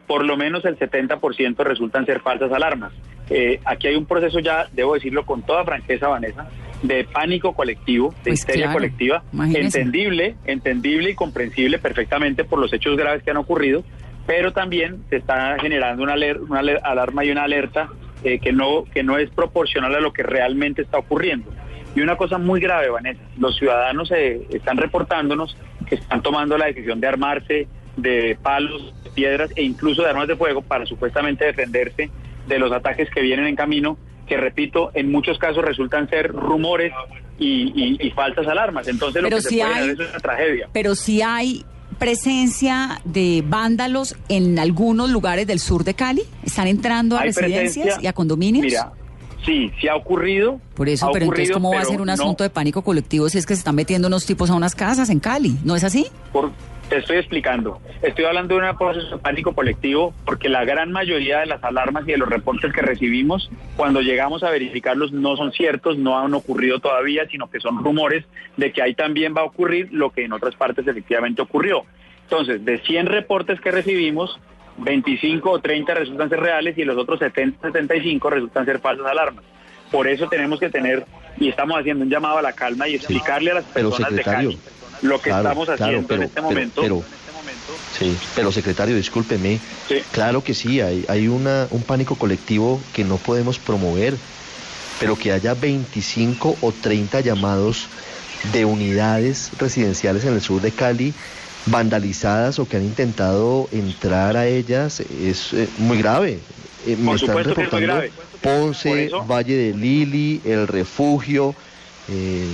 por lo menos el 70% resultan ser falsas alarmas. Eh, aquí hay un proceso ya, debo decirlo con toda franqueza, Vanessa, de pánico colectivo, de Pues histeria claro, colectiva, imagínese. entendible, entendible y comprensible perfectamente por los hechos graves que han ocurrido, pero también se está generando una, aler- una alarma y una alerta eh, que, no, que no es proporcional a lo que realmente está ocurriendo. Y una cosa muy grave, Vanessa, los ciudadanos eh, están reportándonos que están tomando la decisión de armarse de palos, de piedras e incluso de armas de fuego para supuestamente defenderse de los ataques que vienen en camino, que repito, en muchos casos resultan ser rumores y, y- y falsas alarmas. Entonces lo Pero que se sí puede hay- es una tragedia. Pero sí hay presencia de vándalos en algunos lugares del sur de Cali. ¿Están entrando a Hay residencias y a condominios? Mira, sí, sí ha ocurrido. Por eso, pero entonces, ¿cómo va a ser un no- asunto de pánico colectivo si es que se están metiendo unos tipos a unas casas en Cali? ¿No es así? Por- te estoy explicando. Estoy hablando de un proceso de pánico colectivo porque la gran mayoría de las alarmas y de los reportes que recibimos, cuando llegamos a verificarlos, no son ciertos, no han ocurrido todavía, sino que son rumores de que ahí también va a ocurrir lo que en otras partes efectivamente ocurrió. Entonces, de 100 reportes que recibimos, 25 o 30 resultan ser reales y los otros 70, 75 resultan ser falsas alarmas. Por eso tenemos que tener, y estamos haciendo un llamado a la calma y explicarle a las Pero, personas de Cali lo que claro, estamos claro, haciendo pero- en este momento. pero- Sí, pero secretario, discúlpeme. Claro que sí, hay, hay una, un pánico colectivo que no podemos promover, pero que haya 25 o 30 llamados de unidades residenciales en el sur de Cali vandalizadas o que han intentado entrar a ellas es eh, muy grave. Eh, me están es reportando grave. Ponce, Valle de Lili, El Refugio. eh,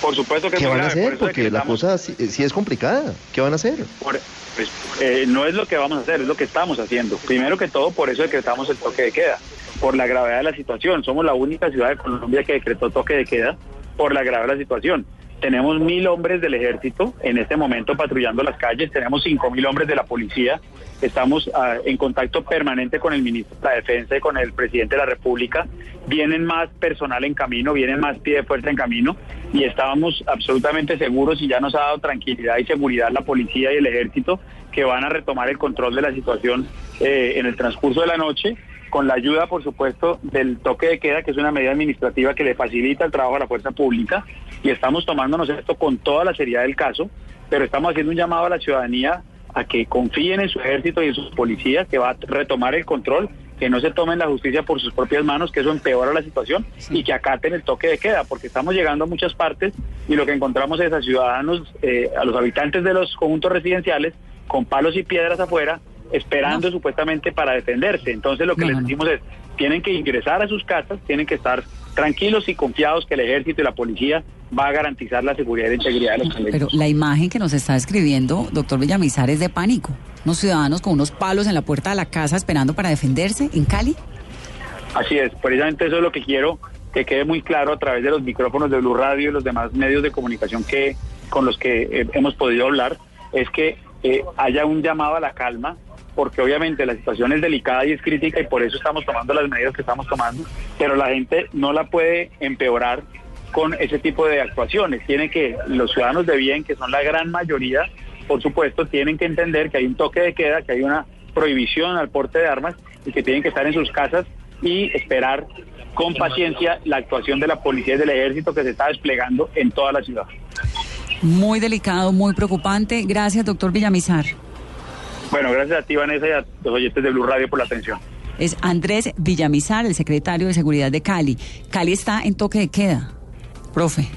Por supuesto que ¿Qué van a grave, hacer? Porque la cosa sí, sí es complicada. ¿Qué van a hacer? Por- pues, eh, no es lo que vamos a hacer, es lo que estamos haciendo. Primero que todo, por eso decretamos el toque de queda, por la gravedad de la situación. Somos la única ciudad de Colombia que decretó toque de queda por la gravedad de la situación. Tenemos mil hombres del ejército en este momento patrullando las calles, tenemos cinco mil hombres de la policía, estamos ah, en contacto permanente con el ministro de la Defensa y con el presidente de la República. Vienen más personal en camino, vienen más pie de fuerza en camino y estábamos absolutamente seguros y ya nos ha dado tranquilidad y seguridad la policía y el ejército que van a retomar el control de la situación eh, en el transcurso de la noche con la ayuda, por supuesto, del toque de queda, que es una medida administrativa que le facilita el trabajo a la fuerza pública, y estamos tomándonos esto con toda la seriedad del caso, pero estamos haciendo un llamado a la ciudadanía a que confíen en su ejército y en sus policías, que va a retomar el control, que no se tomen la justicia por sus propias manos, que eso empeora la situación, y que acaten el toque de queda, porque estamos llegando a muchas partes y lo que encontramos es a ciudadanos, eh, a los habitantes de los conjuntos residenciales, con palos y piedras afuera, esperando supuestamente para defenderse. Entonces lo que No, les no. decimos es, tienen que ingresar a sus casas, tienen que estar tranquilos y confiados que el ejército y la policía va a garantizar la seguridad y la integridad de los Pero caleños. la imagen que nos está describiendo, doctor Villamizar, es de pánico. Unos ciudadanos con unos palos en la puerta de la casa esperando para defenderse en Cali. Así es, precisamente eso es lo que quiero que quede muy claro a través de los micrófonos de Blue Radio y los demás medios de comunicación que con los que eh, hemos podido hablar, es que eh, haya un llamado a la calma, porque obviamente la situación es delicada y es crítica y por eso estamos tomando las medidas que estamos tomando, pero la gente no la puede empeorar con ese tipo de actuaciones. Tiene que, los ciudadanos de bien, que son la gran mayoría, por supuesto, tienen que entender que hay un toque de queda, que hay una prohibición al porte de armas y que tienen que estar en sus casas y esperar con paciencia la actuación de la policía y del ejército que se está desplegando en toda la ciudad. Muy delicado, muy preocupante. Gracias, doctor Villamizar. Bueno, gracias a ti, Vanessa, y a los oyentes de Blue Radio por la atención. Es Andrés Villamizar, el secretario de Seguridad de Cali. Cali está en toque de queda, profe,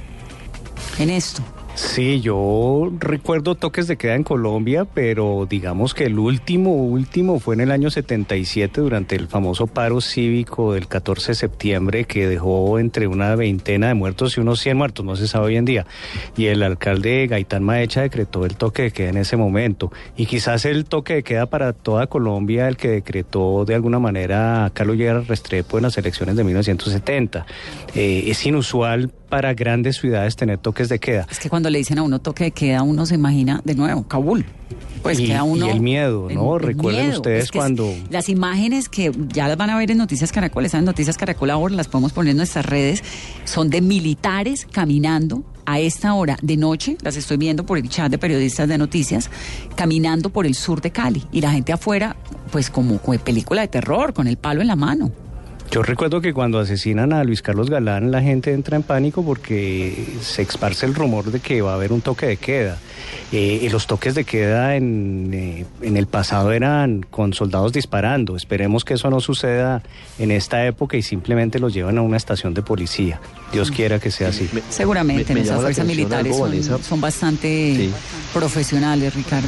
en esto. Sí, yo recuerdo toques de queda en Colombia, pero digamos que el último, último fue en el año 77 durante el famoso paro cívico del 14 de septiembre que dejó entre una veintena de muertos y unos 100 muertos, no se sabe hoy en día. Y el alcalde Gaitán Maecha decretó el toque de queda en ese momento. Y quizás el toque de queda para toda Colombia, el que decretó de alguna manera Carlos Llera Restrepo en las elecciones de 1970. Eh, es inusual para grandes ciudades tener toques de queda. Es que cuando le dicen a uno toque de queda, uno se imagina de nuevo Kabul. Pues y, queda uno. y el miedo, ¿no? el Recuerden miedo. ustedes Es que es- cuando... Las imágenes que ya las van a ver en Noticias Caracol, están en Noticias Caracol ahora, las podemos poner en nuestras redes, son de militares caminando a esta hora de noche, las estoy viendo por el chat de periodistas de noticias, caminando por el sur de Cali y la gente afuera, pues como, como película de terror, con el palo en la mano. Yo recuerdo que cuando asesinan a Luis Carlos Galán la gente entra en pánico porque se esparce el rumor de que va a haber un toque de queda. Eh, y los toques de queda en, eh, en el pasado eran con soldados disparando. Esperemos que eso no suceda en esta época y simplemente los llevan a una estación de policía. Dios quiera que sea así. Seguramente me nuestras llama la fuerzas militares algo, son, Vanessa. son bastante profesionales, Ricardo.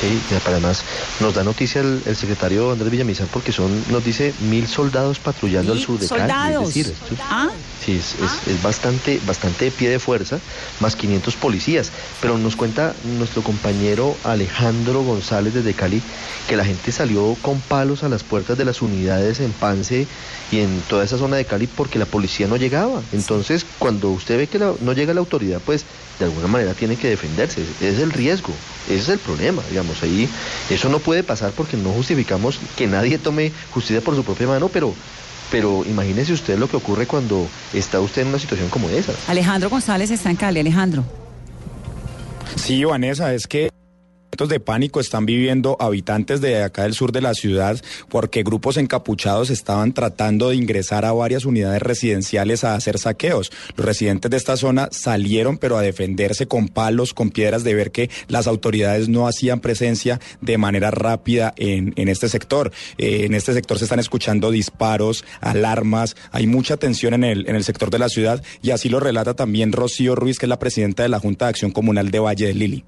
Sí, además nos da noticia el, el secretario Andrés Villamizar porque son, nos dice mil soldados patrullando al sur de Cali. soldados. Es decir, esto- Ah. Sí, es, es- es bastante, bastante de pie de fuerza, más 500 policías. Pero nos cuenta nuestro compañero Alejandro González desde Cali que la gente salió con palos a las puertas de las unidades en Pance y en toda esa zona de Cali porque la policía no llegaba. Entonces, cuando usted ve que la- no llega la autoridad, pues de alguna manera tiene que defenderse. Es el riesgo, ese es el problema, digamos. Ahí eso no puede pasar porque no justificamos que nadie tome justicia por su propia mano, pero pero imagínese usted lo que ocurre cuando está usted en una situación como esa. Alejandro González está en Cali. Alejandro. Sí, Vanessa, es que de pánico están viviendo habitantes de acá del sur de la ciudad porque grupos encapuchados estaban tratando de ingresar a varias unidades residenciales a hacer saqueos. Los residentes de esta zona salieron pero a defenderse con palos, con piedras de ver que las autoridades no hacían presencia de manera rápida en, este sector. Eh, en este sector se están escuchando disparos, alarmas, hay mucha tensión en el, en el sector de la ciudad y así lo relata también Rocío Ruiz, que es la presidenta de la Junta de Acción Comunal de Valle de Lili.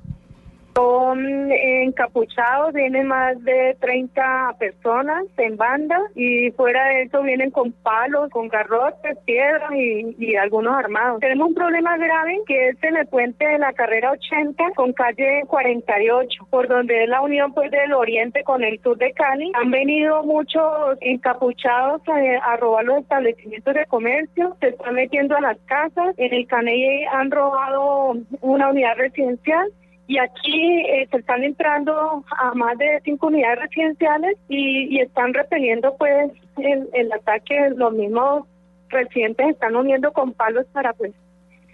Son encapuchados, vienen más de 30 personas en banda y fuera de eso vienen con palos, con garrotes, piedras y, y algunos armados. Tenemos un problema grave que es en el puente de la carrera 80 con calle 48, por donde es la unión pues del oriente con el sur de Cali. Han venido muchos encapuchados a, a robar los establecimientos de comercio, se están metiendo a las casas. En el Caney han robado una unidad residencial y aquí eh, se están entrando a más de cinco unidades residenciales y, y están repeliendo pues el, el ataque. Los mismos residentes están uniendo con palos para pues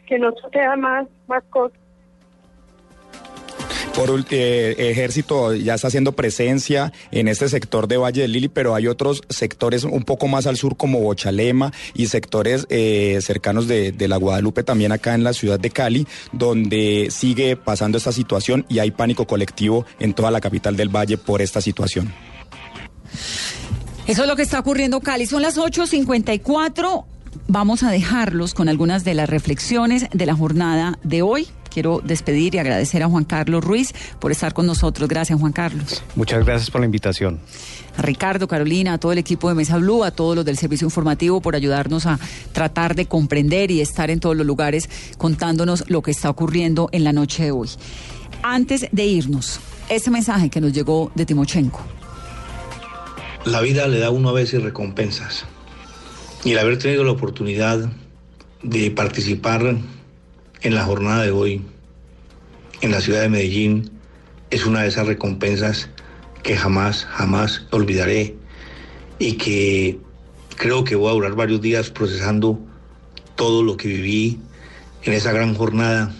que no suceda más, más cosas. Por eh, ejército ya está haciendo presencia en este sector de Valle del Lili, pero hay otros sectores un poco más al sur como Bochalema y sectores eh, cercanos de, de la Guadalupe también acá en la ciudad de Cali, donde sigue pasando esta situación y hay pánico colectivo en toda la capital del Valle por esta situación. Eso es lo que está ocurriendo, Cali. Son las 8.54. Vamos a dejarlos con algunas de las reflexiones de la jornada de hoy. Quiero despedir y agradecer a Juan Carlos Ruiz por estar con nosotros. Gracias, Juan Carlos. Muchas gracias por la invitación. A Ricardo, Carolina, a todo el equipo de Mesa Blue, a todos los del servicio informativo por ayudarnos a tratar de comprender y estar en todos los lugares contándonos lo que está ocurriendo en la noche de hoy. Antes de irnos, ese mensaje que nos llegó de Timochenko. La vida le da a uno a veces recompensas. Y el haber tenido la oportunidad de participar en la jornada de hoy en la ciudad de Medellín es una de esas recompensas que jamás, jamás olvidaré y que creo que voy a durar varios días procesando todo lo que viví en esa gran jornada.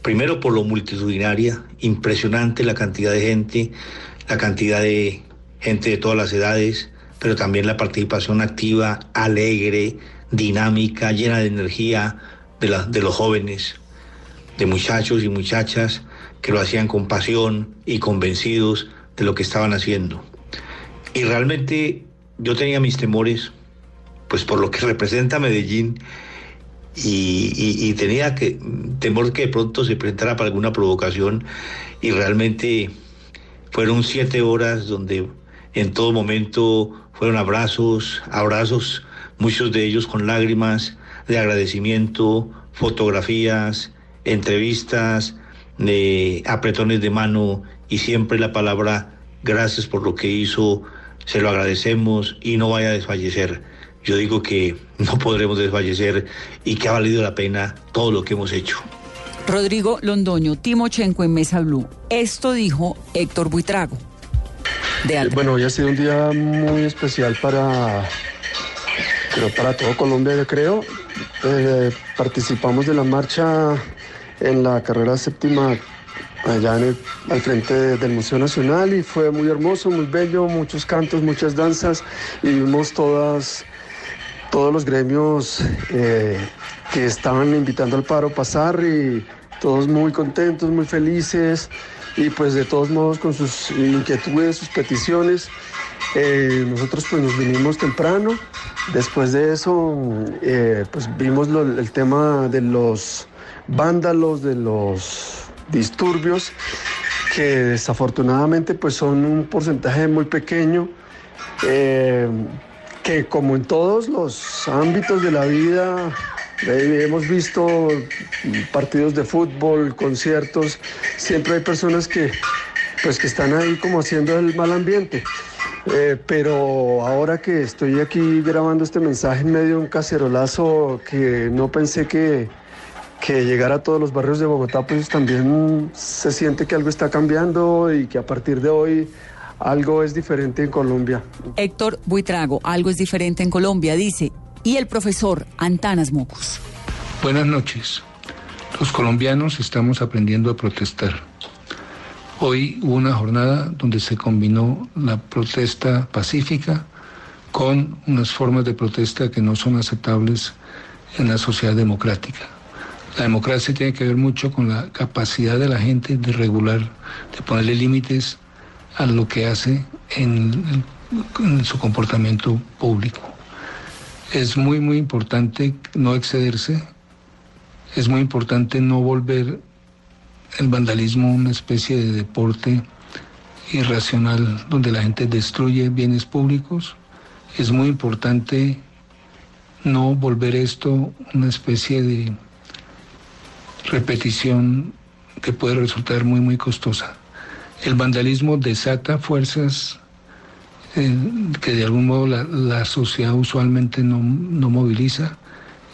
Primero por lo multitudinaria, impresionante la cantidad de gente, la cantidad de gente de todas las edades, pero también la participación activa, alegre, dinámica, llena de energía de, los jóvenes, de muchachos y muchachas que lo hacían con pasión y convencidos de lo que estaban haciendo. Y realmente yo tenía mis temores, pues por lo que representa Medellín, y, tenía que temor que de pronto se presentara para alguna provocación, y realmente fueron siete horas donde en todo momento fueron abrazos, abrazos, muchos de ellos con lágrimas de agradecimiento, fotografías, entrevistas, de apretones de mano y siempre la palabra gracias por lo que hizo, se lo agradecemos y no vaya a desfallecer. Yo digo que no podremos desfallecer y que ha valido la pena todo lo que hemos hecho. Rodrigo Londoño, Timochenko en Mesa Blue. Esto dijo Héctor Buitrago. De bueno, hoy ha sido un día muy especial para, pero para todo Colombia, yo creo. Eh, participamos de la marcha en la carrera séptima allá al frente del Museo Nacional y fue muy hermoso, muy bello, muchos cantos, muchas danzas y vimos todas, todos los gremios eh, que estaban invitando al paro a pasar y todos muy contentos, muy felices y pues de todos modos con sus inquietudes, sus peticiones. Eh, nosotros pues nos vinimos temprano, después de eso eh, pues vimos el tema de los vándalos, de los disturbios, que desafortunadamente pues son un porcentaje muy pequeño, eh, que como en todos los ámbitos de la vida, hemos visto partidos de fútbol, conciertos, siempre hay personas que pues que están ahí como haciendo el mal ambiente. Eh, pero ahora que estoy aquí grabando este mensaje en medio de un cacerolazo que no pensé que, que llegar a todos los barrios de Bogotá, pues también se siente que algo está cambiando y que a partir de hoy algo es diferente en Colombia. Héctor Buitrago, algo es diferente en Colombia, dice, y el profesor Antanas Mocos. Buenas noches. Los colombianos estamos aprendiendo a protestar. Hoy hubo una jornada donde se combinó la protesta pacífica con unas formas de protesta que no son aceptables en la sociedad democrática. La democracia tiene que ver mucho con la capacidad de la gente de regular, de ponerle límites a lo que hace en, su comportamiento público. Es muy, muy importante no excederse, es muy importante no volver el vandalismo una especie de deporte irracional donde la gente destruye bienes públicos. Es muy importante no volver esto una especie de repetición que puede resultar muy, muy costosa. El vandalismo desata fuerzas eh, que de algún modo la, la sociedad usualmente no, no moviliza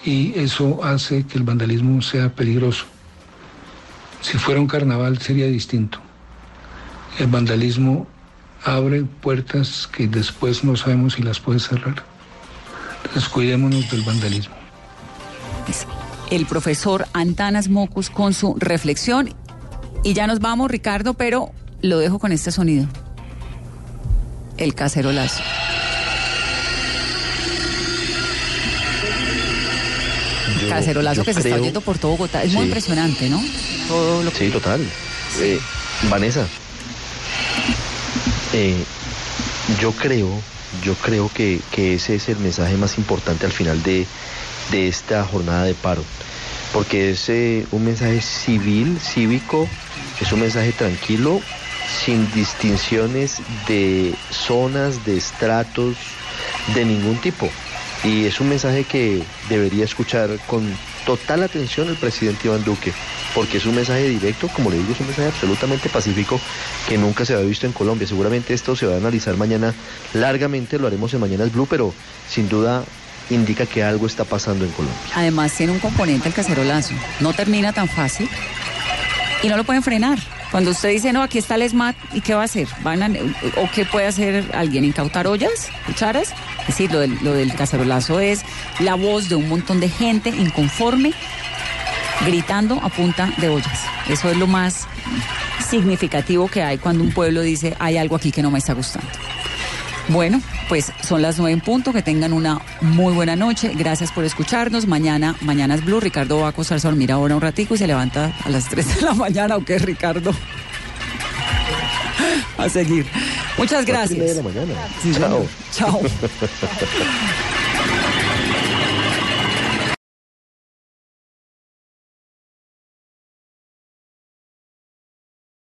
y eso hace que el vandalismo sea peligroso. Si fuera un carnaval sería distinto. El vandalismo abre puertas que después no sabemos si las puede cerrar. Entonces cuidémonos del vandalismo. El profesor Antanas Mocus con su reflexión. Y ya nos vamos, Ricardo, pero lo dejo con este sonido. El cacerolazo. Yo- cacerolazo yo que se está oyendo por todo Bogotá. Es muy Sí. impresionante, ¿no? Todo lo que- Sí, total. Eh, Vanessa, eh, yo creo, yo creo que, que ese es el mensaje más importante al final de, de esta jornada de paro, porque es eh, un mensaje civil, cívico, es un mensaje tranquilo, sin distinciones de zonas, de estratos, de ningún tipo. Y es un mensaje que debería escuchar con total atención el presidente Iván Duque, porque es un mensaje directo, como le digo, es un mensaje absolutamente pacífico que nunca se había visto en Colombia. Seguramente esto se va a analizar mañana largamente, lo haremos en Mañanas Blue, pero sin duda indica que algo está pasando en Colombia. Además tiene un componente el cacerolazo. No termina tan fácil y no lo pueden frenar. Cuando usted dice, no, aquí está el SMAT, ¿y qué va a hacer? ¿Van ¿O qué puede hacer alguien? ¿Incautar ollas? ¿Cucharas? Es decir, lo del, lo del cacerolazo es la voz de un montón de gente inconforme gritando a punta de ollas. Eso es lo más significativo que hay cuando un pueblo dice, hay algo aquí que no me está gustando. Bueno, pues son las nueve en punto. Que tengan una muy buena noche. Gracias por escucharnos. Mañana, mañana es Blue. Ricardo va a acostarse a dormir ahora un ratico y se levanta a las 3 de la mañana. ¿O qué, Ricardo? A seguir. Muchas gracias. de la mañana. Sí, Chao. señor. Chao.